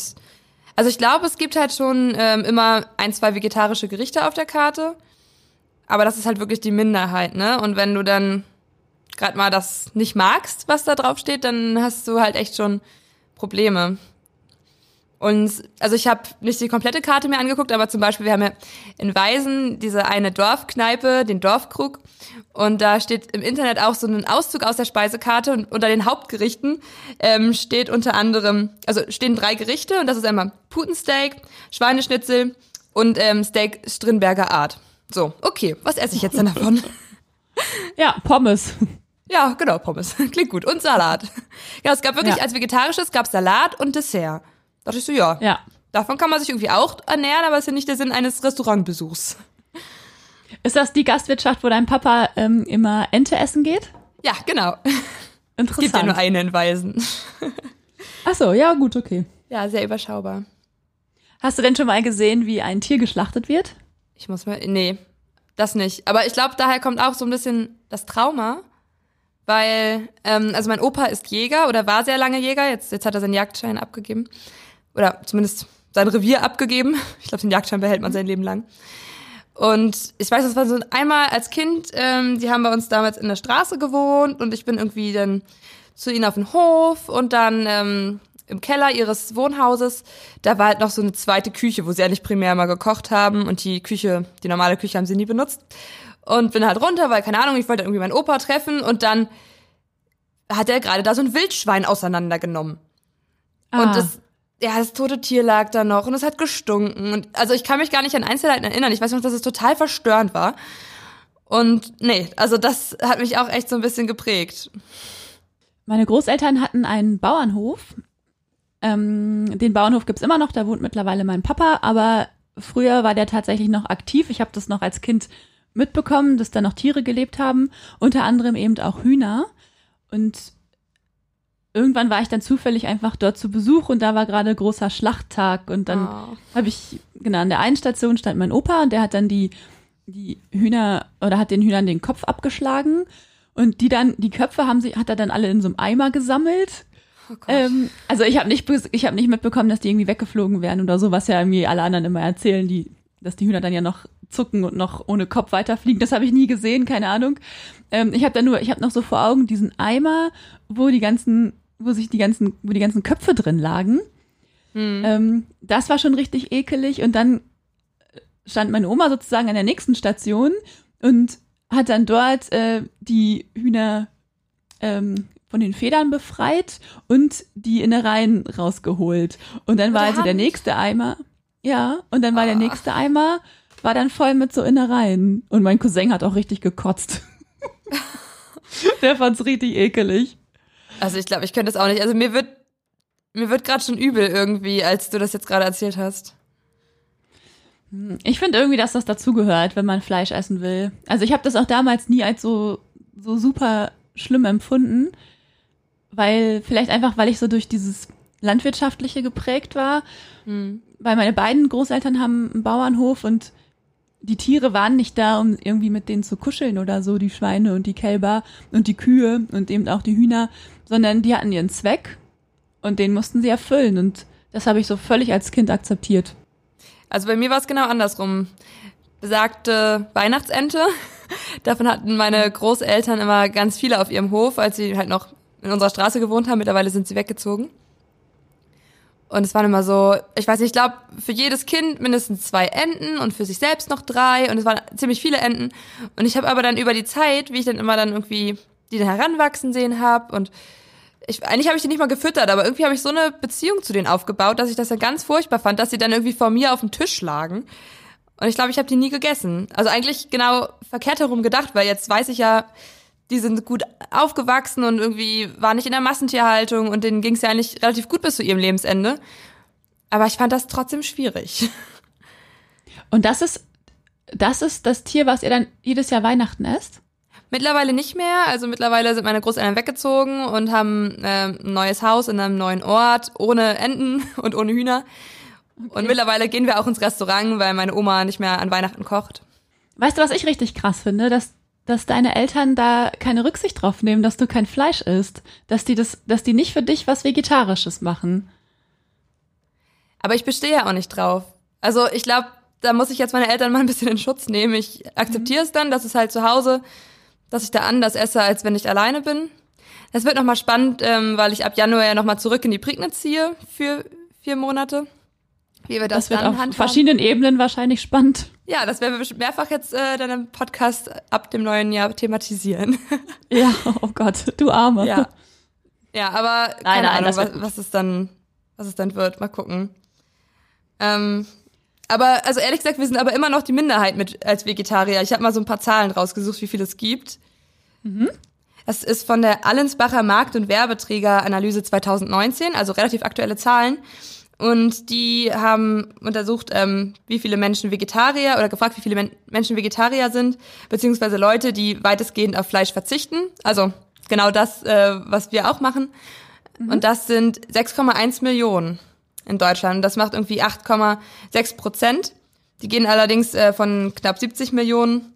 also ich glaube, es gibt halt schon ähm, immer ein, zwei vegetarische Gerichte auf der Karte. Aber das ist halt wirklich die Minderheit, ne? Und wenn du dann gerade mal das nicht magst, was da drauf steht, dann hast du halt echt schon Probleme. Und also ich habe nicht die komplette Karte mir angeguckt, aber zum Beispiel, wir haben ja in Weisen diese eine Dorfkneipe, den Dorfkrug. Und da steht im Internet auch so ein Auszug aus der Speisekarte und unter den Hauptgerichten ähm, steht unter anderem, also stehen drei Gerichte und das ist einmal Putensteak, Schweineschnitzel und ähm, Steak Strindberger Art. So, okay, was esse ich jetzt denn davon? (laughs) Ja, Pommes. Ja, genau, Pommes. (laughs) Klingt gut. Und Salat. Ja, es gab wirklich Ja. als vegetarisches gab Salat und Dessert. Da dachte ich so, ja, Ja. davon kann man sich irgendwie auch ernähren, aber es ist ja nicht der Sinn eines Restaurantbesuchs. Ist das die Gastwirtschaft, wo dein Papa ähm, immer Ente essen geht? Ja, genau. Es Interessant. gibt ja nur eine in Weisen. Ach so, ja, gut, okay. Ja, sehr überschaubar. Hast du denn schon mal gesehen, wie ein Tier geschlachtet wird? Ich muss mal, nee, das nicht. Aber ich glaube, daher kommt auch so ein bisschen das Trauma, weil, ähm, also mein Opa ist Jäger oder war sehr lange Jäger, jetzt, jetzt hat er seinen Jagdschein abgegeben. Oder zumindest sein Revier abgegeben. Ich glaube, den Jagdschein behält man sein Leben lang. Und ich weiß, das war so einmal als Kind, ähm, die haben bei uns damals in der Straße gewohnt und ich bin irgendwie dann zu ihnen auf den Hof und dann ähm, im Keller ihres Wohnhauses, da war halt noch so eine zweite Küche, wo sie eigentlich primär mal gekocht haben und die Küche, die normale Küche haben sie nie benutzt. Und bin halt runter, weil, keine Ahnung, ich wollte irgendwie meinen Opa treffen und dann hat er gerade da so ein Wildschwein auseinandergenommen. Ah, Und das, ja, das tote Tier lag da noch und es hat gestunken. Und also ich kann mich gar nicht an Einzelheiten erinnern. Ich weiß noch, dass es total verstörend war. Und nee, also das hat mich auch echt so ein bisschen geprägt. meine Großeltern hatten einen Bauernhof. Ähm, den Bauernhof gibt's immer noch, da wohnt mittlerweile mein Papa, aber früher war der tatsächlich noch aktiv. Ich habe das noch als Kind mitbekommen, dass da noch Tiere gelebt haben, unter anderem eben auch Hühner. Und irgendwann war ich dann zufällig einfach dort zu Besuch und da war gerade großer Schlachttag und dann Oh. habe ich, genau, an der einen Station stand mein Opa und der hat dann die, die Hühner oder hat den Hühnern den Kopf abgeschlagen und die dann, die Köpfe haben sie, hat er dann alle in so einem Eimer gesammelt. Oh. Ähm, also ich habe nicht, ich habe nicht mitbekommen, dass die irgendwie weggeflogen werden oder so, was ja irgendwie alle anderen immer erzählen, die, dass die Hühner dann ja noch zucken und noch ohne Kopf weiterfliegen. Das habe ich nie gesehen, keine Ahnung. Ähm, ich habe da nur, ich habe noch so vor Augen diesen Eimer, wo die ganzen, wo sich die ganzen, wo die ganzen Köpfe drin lagen. Hm. Ähm, das war schon richtig ekelig und dann stand meine Oma sozusagen an der nächsten Station und hat dann dort äh, die Hühner ähm, von den Federn befreit und die Innereien rausgeholt. Und dann war der also der nächste Eimer, ja, und dann war der Ah. nächste Eimer, war dann voll mit so Innereien. Und mein Cousin hat auch richtig gekotzt. (laughs) der fand's richtig ekelig. Also ich glaube, ich könnte das auch nicht. Also mir wird mir wird gerade schon übel irgendwie, als du das jetzt gerade erzählt hast. Ich finde irgendwie, dass das dazugehört, wenn man Fleisch essen will. Also ich habe das auch damals nie als so, so super schlimm empfunden, weil vielleicht einfach, weil ich so durch dieses Landwirtschaftliche geprägt war, Hm. weil meine beiden Großeltern haben einen Bauernhof und die Tiere waren nicht da, um irgendwie mit denen zu kuscheln oder so, die Schweine und die Kälber und die Kühe und eben auch die Hühner, sondern die hatten ihren Zweck und den mussten sie erfüllen und das habe ich so völlig als Kind akzeptiert. Also bei mir war es genau andersrum. Besagte Weihnachtsente. (laughs) Davon hatten meine Großeltern immer ganz viele auf ihrem Hof, als sie halt noch in unserer Straße gewohnt haben. Mittlerweile sind sie weggezogen. Und es waren immer so, ich weiß nicht, ich glaube, für jedes Kind mindestens zwei Enten und für sich selbst noch drei. Und es waren ziemlich viele Enten. Und ich habe aber dann über die Zeit, wie ich dann immer dann irgendwie die dann heranwachsen sehen habe und ich, eigentlich habe ich die nicht mal gefüttert, aber irgendwie habe ich so eine Beziehung zu denen aufgebaut, dass ich das dann ganz furchtbar fand, dass sie dann irgendwie vor mir auf dem Tisch lagen. Und ich glaube, ich habe die nie gegessen. Also eigentlich genau verkehrt herum gedacht, weil jetzt weiß ich ja, die sind gut aufgewachsen und irgendwie waren nicht in der Massentierhaltung und denen ging es ja eigentlich relativ gut bis zu ihrem Lebensende. Aber ich fand das trotzdem schwierig. (laughs) Und das ist, das ist das Tier, was ihr dann jedes Jahr Weihnachten esst? Mittlerweile nicht mehr. Also mittlerweile sind meine Großeltern weggezogen und haben ähm, ein neues Haus in einem neuen Ort, ohne Enten (laughs) und ohne Hühner. Und mittlerweile gehen wir auch ins Restaurant, weil meine Oma nicht mehr an Weihnachten kocht. Weißt du, was ich richtig krass finde? Dass, dass deine Eltern da keine Rücksicht drauf nehmen, dass du kein Fleisch isst. Dass die das, dass die nicht für dich was Vegetarisches machen. Aber ich bestehe ja auch nicht drauf. Also ich glaube, da muss ich jetzt meine Eltern mal ein bisschen in Schutz nehmen. Ich akzeptiere es dann, dass es halt zu Hause, dass ich da anders esse, als wenn ich alleine bin. Das wird nochmal spannend, ähm, weil ich ab Januar ja nochmal zurück in die Prignitz ziehe für vier Monate. Wie wir das, Das wird dann auf handhaben. verschiedenen Ebenen wahrscheinlich spannend. Ja, das werden wir mehrfach jetzt äh, dann im Podcast ab dem neuen Jahr thematisieren. (laughs) Ja, oh Gott, du Arme. ja. Ja, aber keine nein, Ahnung, was, was es dann, was es dann wird. Mal gucken. Ähm, aber also ehrlich gesagt, wir sind aber immer noch die Minderheit mit als Vegetarier. Ich habe mal so ein paar Zahlen rausgesucht, wie viel es gibt. Das ist von der Allensbacher Markt- und Werbeträgeranalyse 2019, also relativ aktuelle Zahlen. Und die haben untersucht, ähm, wie viele Menschen Vegetarier oder gefragt, wie viele Men Menschen Vegetarier sind, beziehungsweise Leute, die weitestgehend auf Fleisch verzichten. Also genau das, äh, was wir auch machen. Und das sind 6,1 Millionen in Deutschland. Das macht irgendwie 8,6 Prozent. Die gehen allerdings äh, von knapp 70 Millionen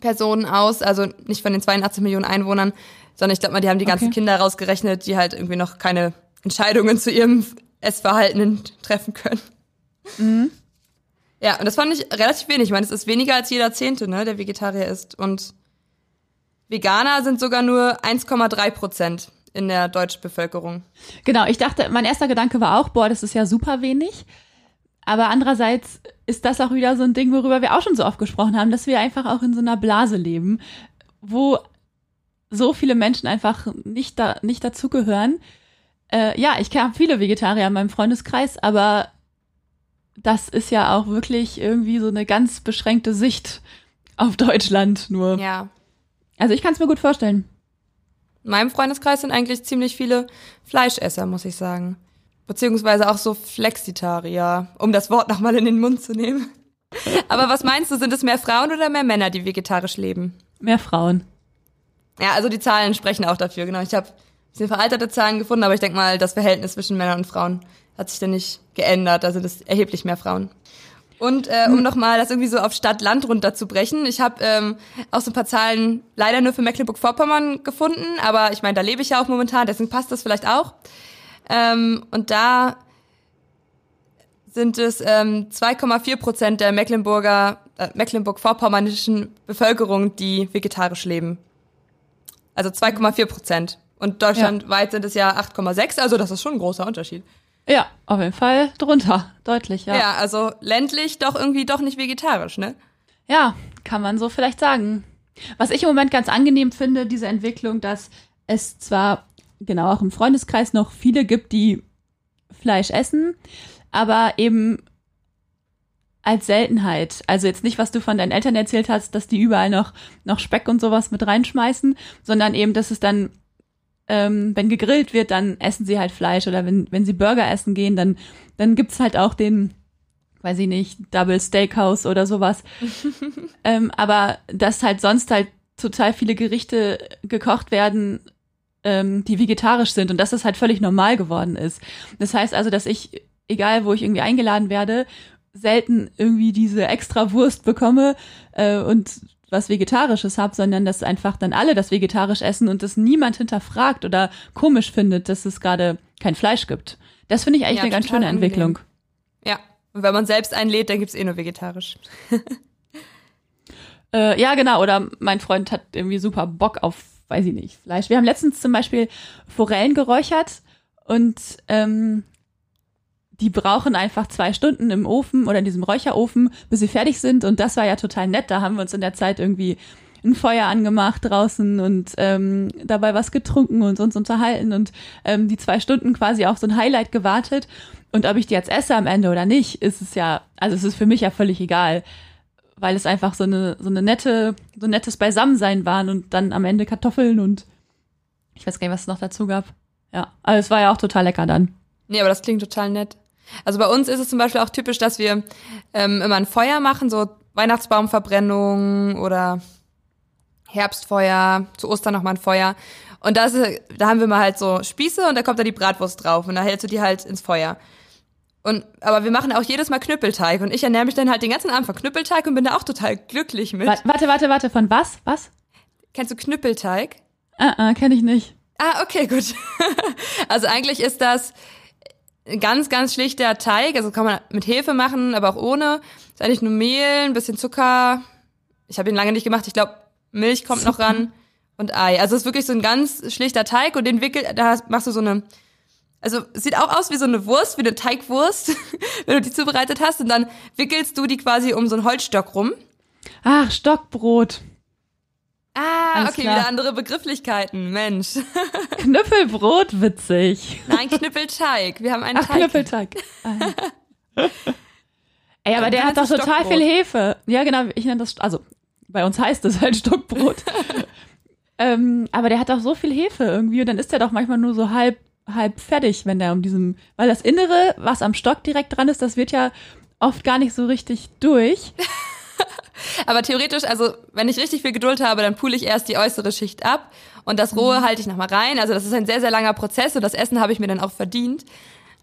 Personen aus, also nicht von den 82 Millionen Einwohnern, sondern ich glaube mal, die haben die ganzen Okay. Kinder rausgerechnet, die halt irgendwie noch keine Entscheidungen zu ihrem Essverhalten (laughs) treffen können. Ja, und das fand ich relativ wenig. Ich meine, es ist weniger als jeder Zehnte, ne, der Vegetarier ist. Und Veganer sind sogar nur 1,3 Prozent in der deutschen Bevölkerung. Genau, ich dachte, mein erster Gedanke war auch, boah, das ist ja super wenig. Aber andererseits ist das auch wieder so ein Ding, worüber wir auch schon so oft gesprochen haben, dass wir einfach auch in so einer Blase leben, wo so viele Menschen einfach nicht, da, nicht dazugehören. Äh, ja, ich kenne viele Vegetarier in meinem Freundeskreis, aber das ist ja auch wirklich irgendwie so eine ganz beschränkte Sicht auf Deutschland nur. Ja. Also ich kann es mir gut vorstellen. In meinem Freundeskreis sind eigentlich ziemlich viele Fleischesser, muss ich sagen. Beziehungsweise auch so Flexitarier, um das Wort nochmal in den Mund zu nehmen. (laughs) Aber was meinst du, sind es mehr Frauen oder mehr Männer, die vegetarisch leben? Mehr Frauen. Ja, also die Zahlen sprechen auch dafür, genau. Ich habe bisschen veraltete Zahlen gefunden, aber ich denke mal, das Verhältnis zwischen Männern und Frauen hat sich dann nicht geändert. Also das erheblich mehr Frauen. Und äh, um nochmal das irgendwie so auf Stadt-Land runterzubrechen, ich habe ähm, auch so ein paar Zahlen leider nur für Mecklenburg-Vorpommern gefunden, aber ich meine, da lebe ich ja auch momentan, deswegen passt das vielleicht auch. Ähm, und da sind es ähm, 2,4 Prozent der Mecklenburger, äh, Mecklenburg-Vorpommernischen Bevölkerung, die vegetarisch leben. Also 2,4 Prozent. Und deutschlandweit sind es ja 8,6, also das ist schon ein großer Unterschied. Ja, auf jeden Fall drunter. Deutlich, ja. Ja. also ländlich doch irgendwie doch nicht vegetarisch, ne? Ja, kann man so vielleicht sagen. Was ich im Moment ganz angenehm finde, diese Entwicklung, dass es zwar genau auch im Freundeskreis noch viele gibt, die Fleisch essen, aber eben als Seltenheit. Also jetzt nicht, was du von deinen Eltern erzählt hast, dass die überall noch, noch Speck und sowas mit reinschmeißen, sondern eben, dass es dann, ähm, wenn gegrillt wird, dann essen sie halt Fleisch oder wenn, wenn sie Burger essen gehen, dann, dann gibt's halt auch den, weiß ich nicht, Double Steakhouse oder sowas. (laughs) ähm, aber dass halt sonst halt total viele Gerichte gekocht werden, ähm, die vegetarisch sind und dass das halt völlig normal geworden ist. Das heißt also, dass ich, egal wo ich irgendwie eingeladen werde, selten irgendwie diese extra Wurst bekomme äh, und was Vegetarisches habe, sondern dass einfach dann alle das vegetarisch essen und das niemand hinterfragt oder komisch findet, dass es gerade kein Fleisch gibt. Das finde ich eigentlich Ja, eine ganz schöne Entwicklung. Ja. Und wenn man selbst einlädt, dann gibt's eh nur vegetarisch. (laughs) Äh, ja, genau. Oder mein Freund hat irgendwie super Bock auf, weiß ich nicht, Fleisch. Wir haben letztens zum Beispiel Forellen geräuchert und ähm, die brauchen einfach zwei Stunden im Ofen oder in diesem Räucherofen, bis sie fertig sind. Und das war ja total nett. Da haben wir uns in der Zeit irgendwie ein Feuer angemacht draußen und ähm, dabei was getrunken und uns unterhalten und ähm, die zwei Stunden quasi auf so ein Highlight gewartet. Und ob ich die jetzt esse am Ende oder nicht, ist es ja, also es ist für mich ja völlig egal, weil es einfach so eine so eine nette, so ein nettes Beisammensein waren und dann am Ende Kartoffeln und ich weiß gar nicht, was es noch dazu gab. Ja, aber es war ja auch total lecker dann. Nee, aber das klingt total nett. Also bei uns ist es zum Beispiel auch typisch, dass wir ähm, immer ein Feuer machen, so Weihnachtsbaumverbrennung oder Herbstfeuer, zu Ostern nochmal ein Feuer. Und das, ist- da haben wir mal halt so Spieße und da kommt da die Bratwurst drauf und da hältst du die halt ins Feuer. Und, aber wir machen auch jedes Mal Knüppelteig und ich ernähre mich dann halt den ganzen Abend von Knüppelteig und bin da auch total glücklich mit. Wa- Warte, warte, warte, von was? Was? Kennst du Knüppelteig? Ah, ah, kenne ich nicht. Ah, okay, gut. (laughs) also eigentlich ist das ganz, ganz schlichter Teig. Also kann man mit Hefe machen, aber auch ohne. Ist eigentlich nur Mehl, ein bisschen Zucker. Ich habe ihn lange nicht gemacht. Ich glaube, Milch kommt noch ran (laughs) und Ei. Also es ist wirklich so ein ganz schlichter Teig und den wickel, da machst du so eine Also sieht auch aus wie so eine Wurst, wie eine Teigwurst, (laughs) wenn du die zubereitet hast. Und dann wickelst du die quasi um so einen Holzstock rum. Ach, Stockbrot. Ah, Alles okay, klar. wieder andere Begrifflichkeiten. Mensch. (laughs) Knüppelbrot, witzig. Nein, Knüppelteig. Wir haben einen Ach, Teig. Knüppelteig. Ah. (laughs) Ey, aber der hat doch total viel Hefe. Ja, genau, ich nenne das, also bei uns heißt es halt Stockbrot. (laughs) ähm, aber der hat doch so viel Hefe irgendwie und dann ist der doch manchmal nur so halb, halb fertig, wenn der um diesem, weil das Innere, was am Stock direkt dran ist, das wird ja oft gar nicht so richtig durch. (laughs) Aber theoretisch, also wenn ich richtig viel Geduld habe, dann pule ich erst die äußere Schicht ab und das Rohe halte ich nochmal rein. Also das ist ein sehr, sehr langer Prozess und das Essen habe ich mir dann auch verdient.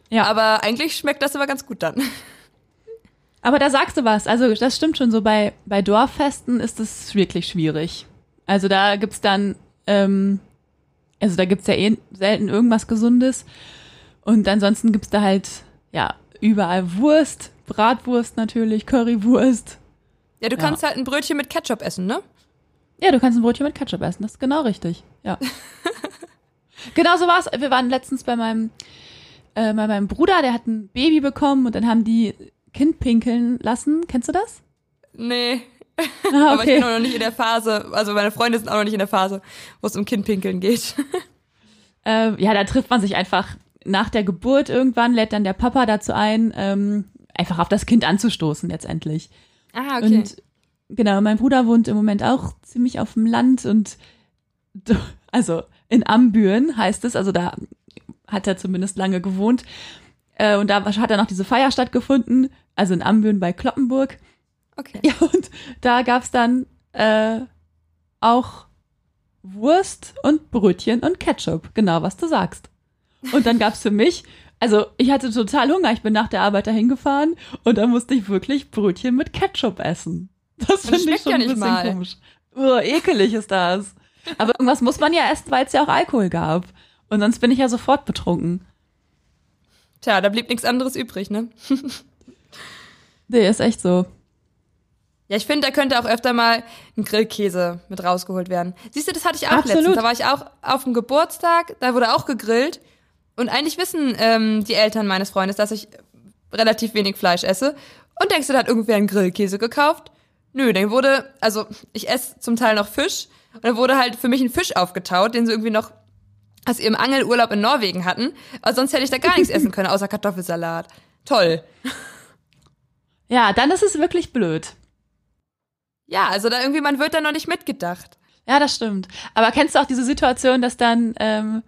Ja, Aber eigentlich schmeckt das immer ganz gut dann. (laughs) Aber da sagst du was. Also das stimmt schon so. Bei, bei Dorffesten ist es wirklich schwierig. Also da gibt's dann, ähm, also da gibt's ja eh selten irgendwas Gesundes. Und ansonsten gibt's da halt, ja, überall Wurst, Bratwurst natürlich, Currywurst. Ja, du Ja. kannst halt ein Brötchen mit Ketchup essen, ne? Ja, du kannst ein Brötchen mit Ketchup essen. Das ist genau richtig. Ja. (laughs) genau so war's. Wir waren letztens bei meinem, äh, bei meinem Bruder, der hat ein Baby bekommen und dann haben die Kind pinkeln lassen. Kennst du das? Nee. Ah, (laughs) Aber ich bin auch noch nicht in der Phase, also meine Freunde sind auch noch nicht in der Phase, wo es um Kindpinkeln geht. (laughs) Äh, ja, da trifft man sich einfach nach der Geburt irgendwann, lädt dann der Papa dazu ein, ähm, einfach auf das Kind anzustoßen letztendlich. Ah, Und genau, mein Bruder wohnt im Moment auch ziemlich auf dem Land und also in Ambüren heißt es, also da hat er zumindest lange gewohnt. Äh, und da hat dann noch diese Feier stattgefunden, also in Ambüren bei Kloppenburg. okay. Ja, und da gab's dann äh, auch Wurst und Brötchen und Ketchup, genau was du sagst. Und dann gab's für mich, also ich hatte total Hunger, ich bin nach der Arbeit dahin gefahren und dann musste ich wirklich Brötchen mit Ketchup essen. Das finde ich schon ja ein nicht bisschen mal. komisch. Oh, ekelig ist das. Aber irgendwas muss man ja essen, weil es ja auch Alkohol gab. Und sonst bin ich ja sofort betrunken. Tja, da blieb nichts anderes übrig, ne? (laughs) Nee, ist echt so. Ja, ich finde, da könnte auch öfter mal ein Grillkäse mit rausgeholt werden. Siehst du, das hatte ich auch Absolut. letztens. Da war ich auch auf dem Geburtstag, da wurde auch gegrillt. Und eigentlich wissen ähm, die Eltern meines Freundes, dass ich relativ wenig Fleisch esse. Und denkst du, da hat irgendwer einen Grillkäse gekauft? Nö, dann wurde, also ich esse zum Teil noch Fisch. Und dann wurde halt für mich ein Fisch aufgetaut, den sie irgendwie noch aus ihrem Angelurlaub in Norwegen hatten. Aber sonst hätte ich da gar nichts essen können, außer Kartoffelsalat. Toll. (laughs) Ja, dann ist es wirklich blöd. Ja, also da irgendwie, man wird da noch nicht mitgedacht. Ja, das stimmt. Aber kennst du auch diese Situation, dass dann ähm,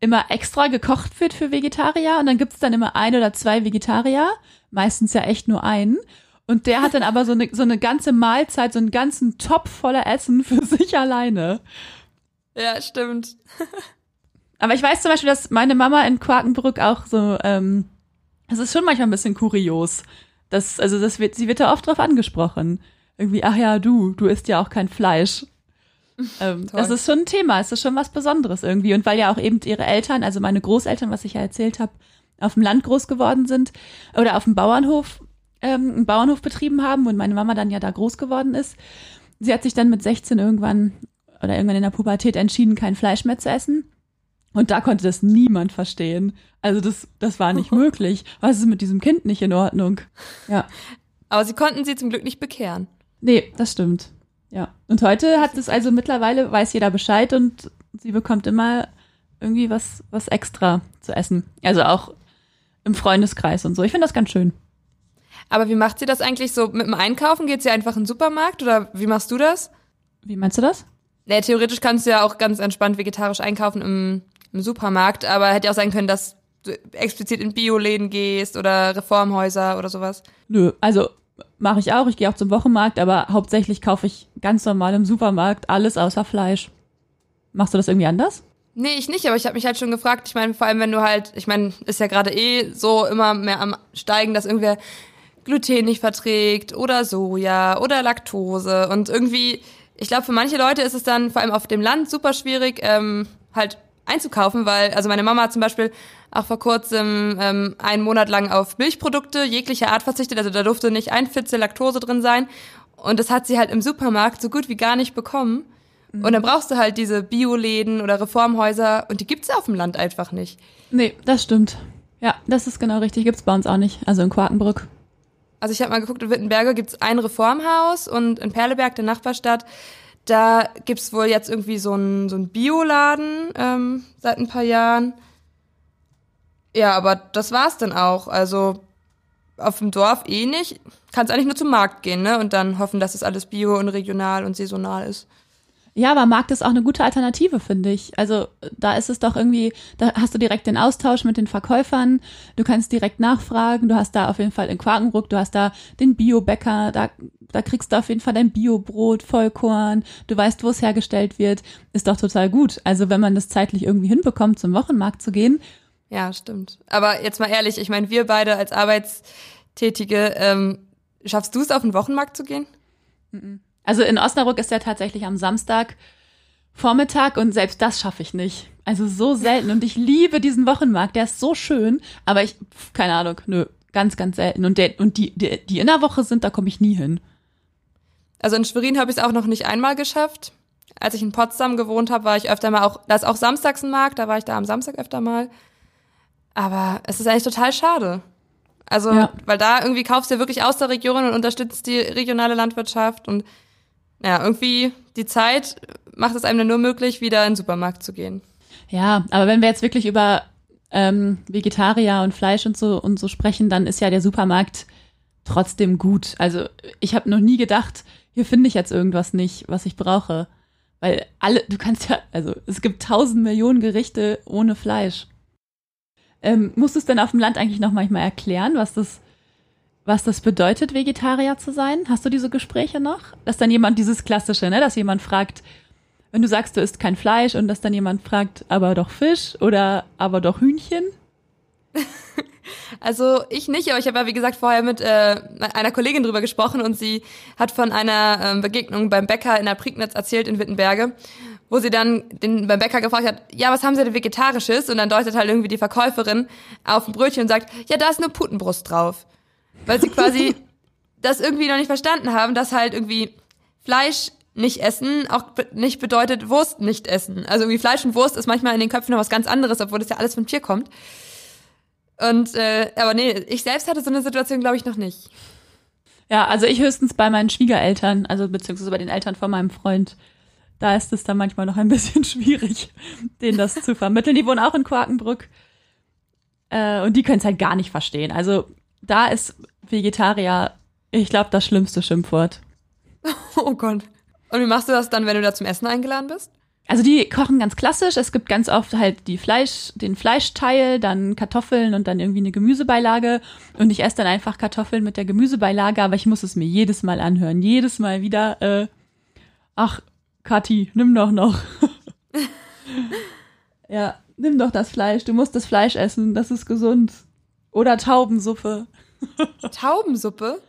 immer extra gekocht wird für Vegetarier und dann gibt's dann immer ein oder zwei Vegetarier, meistens ja echt nur einen. Und der hat dann aber so eine, so eine ganze Mahlzeit, so einen ganzen Topf voller Essen (laughs) für sich alleine. Ja, stimmt. Aber ich weiß zum Beispiel, dass meine Mama in Quakenbrück auch so, ähm, das ist schon manchmal ein bisschen kurios. Das, also das wird, sie wird da oft drauf angesprochen. Irgendwie, ach ja, du, du isst ja auch kein Fleisch. (laughs) Ähm, das ist schon ein Thema, es ist schon was Besonderes irgendwie. Und weil ja auch eben ihre Eltern, also meine Großeltern, was ich ja erzählt habe, auf dem Land groß geworden sind oder auf dem Bauernhof, ähm, einen Bauernhof betrieben haben und meine Mama dann ja da groß geworden ist. Sie hat sich dann mit 16 irgendwann oder irgendwann in der Pubertät entschieden, kein Fleisch mehr zu essen. Und da konnte das niemand verstehen. Also das, das war nicht (laughs) möglich. Was ist mit diesem Kind nicht in Ordnung? Ja. Aber sie konnten sie zum Glück nicht bekehren. Nee, das stimmt. Ja. Und heute hat es also mittlerweile, weiß jeder Bescheid und sie bekommt immer irgendwie was, was extra zu essen. Also auch im Freundeskreis und so. Ich finde das ganz schön. Aber wie macht sie das eigentlich so mit dem Einkaufen? Geht sie einfach in den Supermarkt oder wie machst du das? Wie meinst du das? Nee, theoretisch kannst du ja auch ganz entspannt vegetarisch einkaufen im, im Supermarkt, aber hätte ja auch sein können, dass du explizit in Bioläden gehst oder Reformhäuser oder sowas. Nö, also mache ich auch. Ich gehe auch zum Wochenmarkt, aber hauptsächlich kaufe ich ganz normal im Supermarkt alles außer Fleisch. Machst du das irgendwie anders? Nee, ich nicht, aber ich habe mich halt schon gefragt, ich meine, vor allem wenn du halt, ich meine, ist ja gerade eh so immer mehr am steigen, dass irgendwer Gluten nicht verträgt oder Soja oder Laktose und irgendwie, ich glaube, für manche Leute ist es dann vor allem auf dem Land super schwierig, ähm, halt einzukaufen, weil, also meine Mama hat zum Beispiel auch vor kurzem ähm, einen Monat lang auf Milchprodukte jeglicher Art verzichtet, also da durfte nicht ein Fitzel Laktose drin sein und das hat sie halt im Supermarkt so gut wie gar nicht bekommen. Mhm. Und dann brauchst du halt diese Bioläden oder Reformhäuser und die gibt's auf dem Land einfach nicht. Nee, das stimmt. Ja, das ist genau richtig. Gibt's bei uns auch nicht. Also in Quakenbrück. Also ich habe mal geguckt, in Wittenberge gibt's ein Reformhaus und in Perleberg, der Nachbarstadt, da gibt's wohl jetzt irgendwie so einen so Bioladen ähm, seit ein paar Jahren. Ja, aber das war's dann auch. Also auf dem Dorf eh nicht. Kannst eigentlich nur zum Markt gehen, ne? Und dann hoffen, dass es alles bio und regional und saisonal ist. Ja, aber Markt ist auch eine gute Alternative, finde ich. Also da ist es doch irgendwie, da hast du direkt den Austausch mit den Verkäufern, du kannst direkt nachfragen, du hast da auf jeden Fall in Quakenbrück, du hast da den Biobäcker, da, da kriegst du auf jeden Fall dein Biobrot, Vollkorn, du weißt, wo es hergestellt wird, ist doch total gut. Also wenn man das zeitlich irgendwie hinbekommt, zum Wochenmarkt zu gehen. Ja, stimmt. Aber jetzt mal ehrlich, ich meine, wir beide als Arbeitstätige, ähm, schaffst du es, auf den Wochenmarkt zu gehen? Mhm. Also in Osnabrück ist der tatsächlich am Samstag Vormittag und selbst das schaffe ich nicht. Also so selten und ich liebe diesen Wochenmarkt, der ist so schön, aber ich keine Ahnung, nö, ganz ganz selten und der und die die, die in der Woche sind, da komme ich nie hin. Also in Schwerin habe ich es auch noch nicht einmal geschafft. Als ich in Potsdam gewohnt habe, war ich öfter mal auch, da ist auch samstags ein Markt, da war ich da am Samstag öfter mal. Aber es ist eigentlich total schade. Also, ja. weil da irgendwie kaufst du wirklich aus der Region und unterstützt die regionale Landwirtschaft und ja, irgendwie die Zeit macht es einem dann nur möglich, wieder in den Supermarkt zu gehen. Ja, aber wenn wir jetzt wirklich über ähm, Vegetarier und Fleisch und so und so sprechen, dann ist ja der Supermarkt trotzdem gut. Also ich habe noch nie gedacht, hier finde ich jetzt irgendwas nicht, was ich brauche. Weil alle, du kannst ja, also es gibt tausend Millionen Gerichte ohne Fleisch. Ähm, musst du es denn auf dem Land eigentlich noch manchmal erklären, was das was das bedeutet, Vegetarier zu sein? Hast du diese Gespräche noch? Dass dann jemand dieses klassische, ne, dass jemand fragt, wenn du sagst, du isst kein Fleisch und dass dann jemand fragt, aber doch Fisch oder aber doch Hühnchen? (laughs) Also ich nicht, aber ich habe ja wie gesagt vorher mit äh, einer Kollegin drüber gesprochen und sie hat von einer ähm, Begegnung beim Bäcker in der Prignitz erzählt in Wittenberge, wo sie dann den beim Bäcker gefragt hat, ja, was haben Sie denn vegetarisches? Und dann deutet halt irgendwie die Verkäuferin auf ein Brötchen und sagt, ja, da ist eine Putenbrust drauf weil sie quasi (laughs) das irgendwie noch nicht verstanden haben, dass halt irgendwie Fleisch nicht essen auch nicht bedeutet Wurst nicht essen. Also irgendwie Fleisch und Wurst ist manchmal in den Köpfen noch was ganz anderes, obwohl das ja alles vom Tier kommt. Und äh, aber nee, ich selbst hatte so eine Situation, glaube ich, noch nicht. Ja, also ich höchstens bei meinen Schwiegereltern, also beziehungsweise bei den Eltern von meinem Freund. Da ist es dann manchmal noch ein bisschen (laughs) schwierig, denen das zu vermitteln. Die wohnen auch in Quakenbrück. Äh, und die können es halt gar nicht verstehen. Also da ist Vegetarier, ich glaube, das schlimmste Schimpfwort. (laughs) Oh Gott. Und wie machst du das dann, wenn du da zum Essen eingeladen bist? Also die kochen ganz klassisch. Es gibt ganz oft halt die Fleisch, den Fleischteil, dann Kartoffeln und dann irgendwie eine Gemüsebeilage. Und ich esse dann einfach Kartoffeln mit der Gemüsebeilage, aber ich muss es mir jedes Mal anhören. Jedes Mal wieder, äh, ach, Kathi, nimm doch noch. (laughs) (laughs) ja, nimm doch das Fleisch. Du musst das Fleisch essen, das ist gesund. Oder Taubensuppe. Taubensuppe?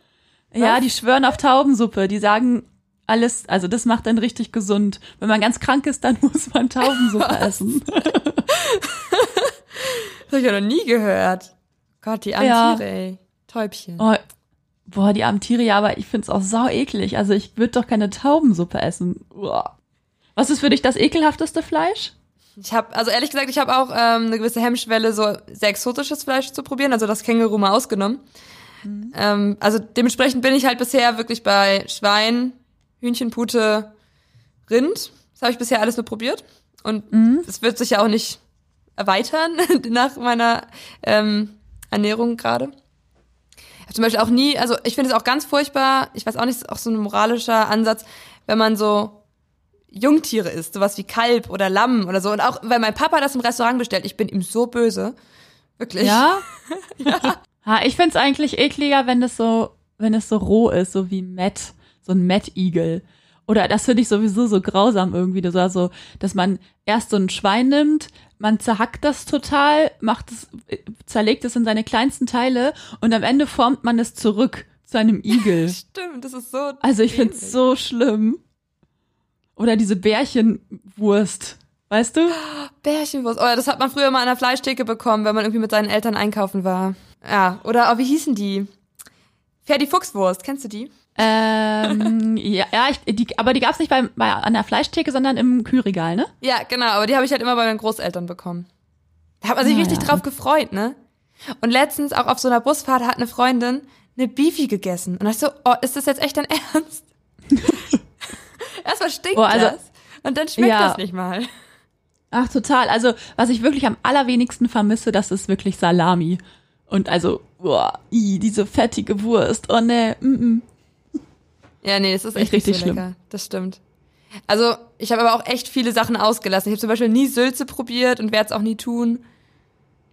Was? Ja, die schwören auf Taubensuppe. Die sagen alles, also das macht dann richtig gesund. Wenn man ganz krank ist, dann (laughs) muss man Taubensuppe essen. (laughs) das habe ich ja noch nie gehört. Gott, die armen ja. Tiere, ey. Täubchen. Oh, boah, die armen Tiere, ja, aber ich find's auch sau eklig. Also ich würde doch keine Taubensuppe essen. Uah. Was ist für dich das ekelhafteste Fleisch? Ich habe, also ehrlich gesagt, ich habe auch ähm, eine gewisse Hemmschwelle, so sehr exotisches Fleisch zu probieren, also das Känguru mal ausgenommen. Mhm. Ähm, also dementsprechend bin ich halt bisher wirklich bei Schwein, Hühnchen, Pute, Rind. Das habe ich bisher alles nur probiert. Und es mhm. wird sich ja auch nicht erweitern (laughs) nach meiner ähm, Ernährung gerade. Ich habe zum Beispiel auch nie, also ich finde es auch ganz furchtbar, ich weiß auch nicht, ist auch so ein moralischer Ansatz, wenn man so Jungtiere isst, sowas wie Kalb oder Lamm oder so. Und auch, wenn mein Papa das im Restaurant bestellt, ich bin ihm so böse. Wirklich. Ja? (laughs) ja. Ha, ich find's eigentlich ekliger, wenn das so, wenn es so roh ist, so wie Matt, so ein Matt-Igel. Oder das finde ich sowieso so grausam irgendwie, das war so, dass man erst so ein Schwein nimmt, man zerhackt das total, macht es, zerlegt es in seine kleinsten Teile und am Ende formt man es zurück zu einem Igel. (laughs) Stimmt, das ist so. Also ich finde es so schlimm. Oder diese Bärchenwurst. Weißt du? Bärchenwurst. Oh, das hat man früher mal an der Fleischtheke bekommen, wenn man irgendwie mit seinen Eltern einkaufen war. Ja, oder oh, wie hießen die? Ferdi Fuchswurst, kennst du die? Ähm, (laughs) ja, ja ich, die, aber die gab's nicht bei, bei, an der Fleischtheke, sondern im Kühlregal, ne? Ja, genau, aber die habe ich halt immer bei meinen Großeltern bekommen. Da hat man sich Ah, richtig ja. drauf gefreut, ne? Und letztens auch auf so einer Busfahrt hat eine Freundin eine Beefy gegessen. Und ich so, oh, ist das jetzt echt dein (laughs) Ernst? Erstmal stinkt Boah, also- das. Und dann schmeckt Ja. das nicht mal. Ach, total. Also, was ich wirklich am allerwenigsten vermisse, das ist wirklich Salami. Und also, boah, ii, diese fettige Wurst. Oh ne, mm, mm. Ja, nee, das ist echt Richtig so schlimm. lecker. Das stimmt. Also, ich habe aber auch echt viele Sachen ausgelassen. Ich habe zum Beispiel nie Sülze probiert und werde es auch nie tun.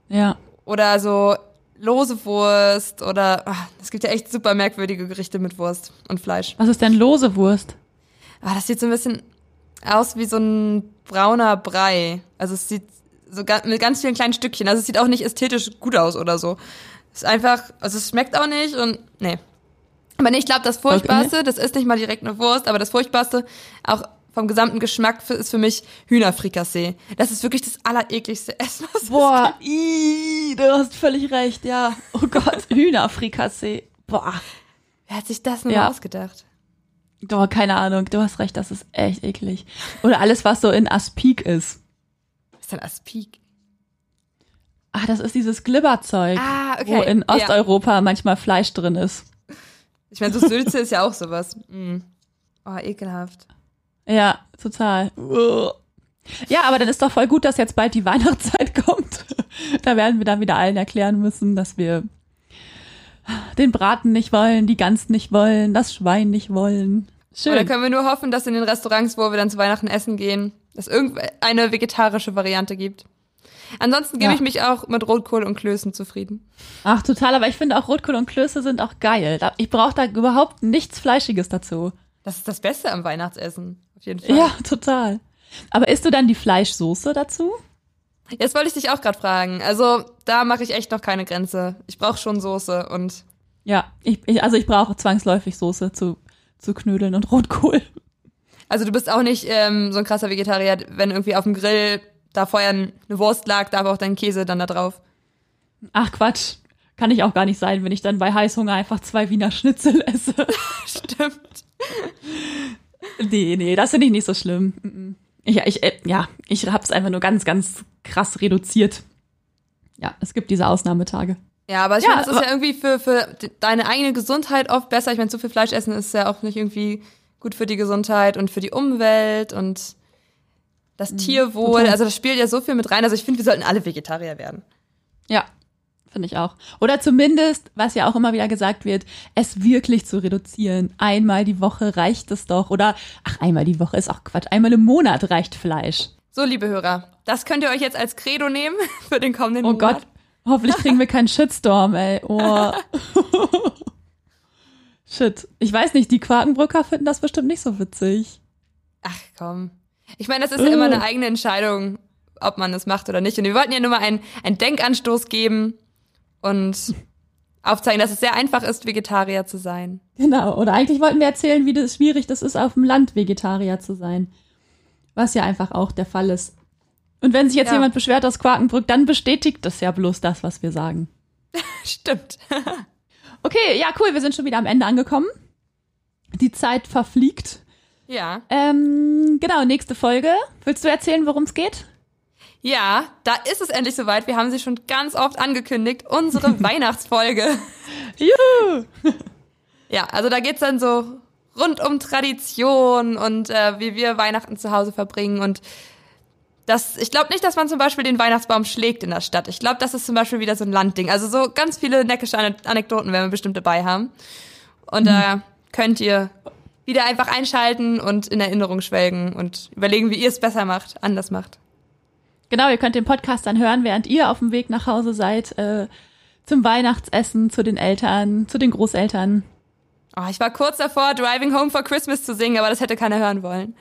Ja. Oder so lose Wurst oder ach, es gibt ja echt super merkwürdige Gerichte mit Wurst und Fleisch. Was ist denn lose Wurst? Aber das sieht so ein bisschen aus wie so ein brauner Brei. Also es sieht so mit ganz vielen kleinen Stückchen. Also es sieht auch nicht ästhetisch gut aus oder so. Es ist einfach, also es schmeckt auch nicht und nee. Aber nee, ich glaube, das Furchtbarste, das ist nicht mal direkt eine Wurst, aber das Furchtbarste, auch vom gesamten Geschmack für, ist für mich Hühnerfrikassee. Das ist wirklich das allerekligste (laughs) Essen, was es Boah, ii, du hast völlig recht, ja. Oh Gott, (laughs) Hühnerfrikassee. Boah. Wer hat sich das nur Ja. ausgedacht? Doch, keine Ahnung, du hast recht, das ist echt eklig. Oder alles, was so in Aspik ist. Was ist denn Aspik? Ah, das ist dieses Glibberzeug, Ah, okay. wo in Ja. Osteuropa manchmal Fleisch drin ist. Ich meine, so Sülze ist ja auch sowas. Mm. Oh, ekelhaft. Ja, total. Ja, aber dann ist doch voll gut, dass jetzt bald die Weihnachtszeit (laughs) kommt. Da werden wir dann wieder allen erklären müssen, dass wir den Braten nicht wollen, die Gans nicht wollen, das Schwein nicht wollen. Oder Schön. können wir nur hoffen, dass in den Restaurants, wo wir dann zu Weihnachten essen gehen, es irgendeine vegetarische Variante gibt. Ansonsten gebe Ja. ich mich auch mit Rotkohl und Klößen zufrieden. Ach, total, aber ich finde auch Rotkohl und Klöße sind auch geil. Ich brauche da überhaupt nichts Fleischiges dazu. Das ist das Beste am Weihnachtsessen. Auf jeden Fall. Ja, total. Aber isst du dann die Fleischsoße dazu? Jetzt wollte ich dich auch gerade fragen. Also, da mache ich echt noch keine Grenze. Ich brauche schon Soße und Ja, ich, ich, also ich brauche zwangsläufig Soße zu, zu Knödeln und Rotkohl. also du bist auch nicht ähm, so ein krasser Vegetarier, wenn irgendwie auf dem Grill da vorher eine Wurst lag, da war auch dein Käse dann da drauf. Ach Quatsch, kann ich auch gar nicht sein, wenn ich dann bei Heißhunger einfach zwei Wiener Schnitzel esse. (laughs) Stimmt. nee, nee, das finde ich nicht so schlimm. Mm-mm. Ich, äh, ja, ich hab's einfach nur ganz, ganz krass reduziert. Ja, es gibt diese Ausnahmetage. Ja, aber ich Ja, meine, das ist ja irgendwie für, für de- deine eigene Gesundheit oft besser. Ich meine, zu viel Fleisch essen ist ja auch nicht irgendwie gut für die Gesundheit und für die Umwelt und das Tierwohl. Mhm. Also das spielt ja so viel mit rein. Also ich finde, wir sollten alle Vegetarier werden. Ja, finde ich auch. Oder zumindest, was ja auch immer wieder gesagt wird, es wirklich zu reduzieren. Einmal die Woche reicht es doch. Oder, ach, einmal die Woche ist auch Quatsch. Einmal im Monat reicht Fleisch. So, liebe Hörer, das könnt ihr euch jetzt als Credo nehmen (laughs) für den kommenden Oh Monat. Gott, hoffentlich kriegen wir keinen Shitstorm, ey. Oh. (laughs) Shit. Ich weiß nicht, die Quakenbrücker finden das bestimmt nicht so witzig. Ach komm. Ich meine, das ist ja immer Äh. eine eigene Entscheidung, ob man es macht oder nicht. Und wir wollten ja nur mal einen, einen Denkanstoß geben und aufzeigen, dass es sehr einfach ist, Vegetarier zu sein. Genau. Oder eigentlich wollten wir erzählen, wie das schwierig das ist, auf dem Land Vegetarier zu sein. Was ja einfach auch der Fall ist. Und wenn sich jetzt Ja. jemand beschwert aus Quakenbrück, dann bestätigt das ja bloß das, was wir sagen. (laughs) Stimmt. (laughs) Okay, ja, cool, wir sind schon wieder am Ende angekommen. Die Zeit verfliegt. ja. Ähm, genau, nächste Folge. Willst du erzählen, worum es geht? Ja, da ist es endlich soweit. Wir haben sie schon ganz oft angekündigt. Unsere (laughs) Weihnachtsfolge. Juhu! (laughs) Ja, also da geht's dann so rund um Tradition und äh, wie wir Weihnachten zu Hause verbringen. Und das, ich glaube nicht, dass man zum Beispiel den Weihnachtsbaum schlägt in der Stadt. Ich glaube, das ist zum Beispiel wieder so ein Landding. Also so ganz viele neckische Ane- Anekdoten werden wir bestimmt dabei haben. Und da könnt ihr wieder einfach einschalten und in Erinnerung schwelgen und überlegen, wie ihr es besser macht, anders macht. Genau, ihr könnt den Podcast dann hören, während ihr auf dem Weg nach Hause seid, äh, zum Weihnachtsessen, zu den Eltern, zu den Großeltern. Oh, ich war kurz davor, Driving Home for Christmas zu singen, aber das hätte keiner hören wollen.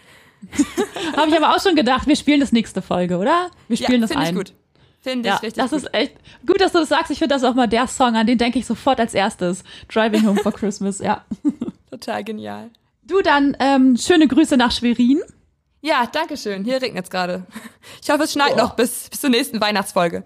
(laughs) Habe ich aber auch schon gedacht, wir spielen das nächste Folge, oder? Wir spielen das finde ein. ich gut. Finde Ja, ich richtig das gut. ist echt gut, dass du das sagst. Ich finde das auch mal der Song, an den denke ich sofort als erstes. Driving Home for Christmas, ja. (laughs) total genial. Du dann ähm, schöne Grüße nach Schwerin. Ja, danke schön. Hier regnet's gerade. Ich hoffe, es schneit Oh. noch bis, bis zur nächsten Weihnachtsfolge.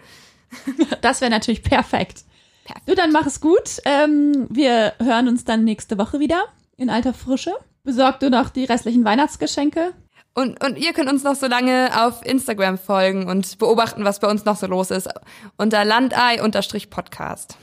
(laughs) Das wäre natürlich perfekt. Perfekt. Du dann mach es gut. Ähm, wir hören uns dann nächste Woche wieder. in alter Frische. Besorgt du noch die restlichen Weihnachtsgeschenke. Und, und ihr könnt uns noch so lange auf Instagram folgen und beobachten, was bei uns noch so los ist. Unter landei-podcast.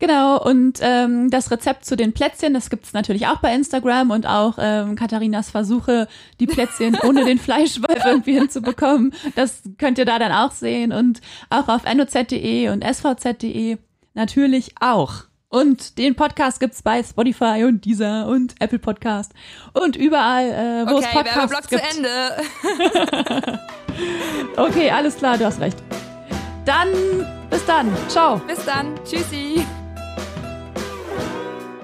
Genau, und ähm, das Rezept zu den Plätzchen, das gibt's natürlich auch bei Instagram und auch ähm, Katharinas Versuche, die Plätzchen (laughs) ohne den Fleischwolf irgendwie hinzubekommen. Das könnt ihr da dann auch sehen und auch auf noz.de und svz.de natürlich auch. Und den Podcast gibt's bei Spotify und Deezer und Apple Podcast und überall, äh, wo okay, es Podcasts gibt. zu Ende. (laughs) Okay, alles klar, du hast recht. Dann bis dann. Ciao. Bis dann. Tschüssi.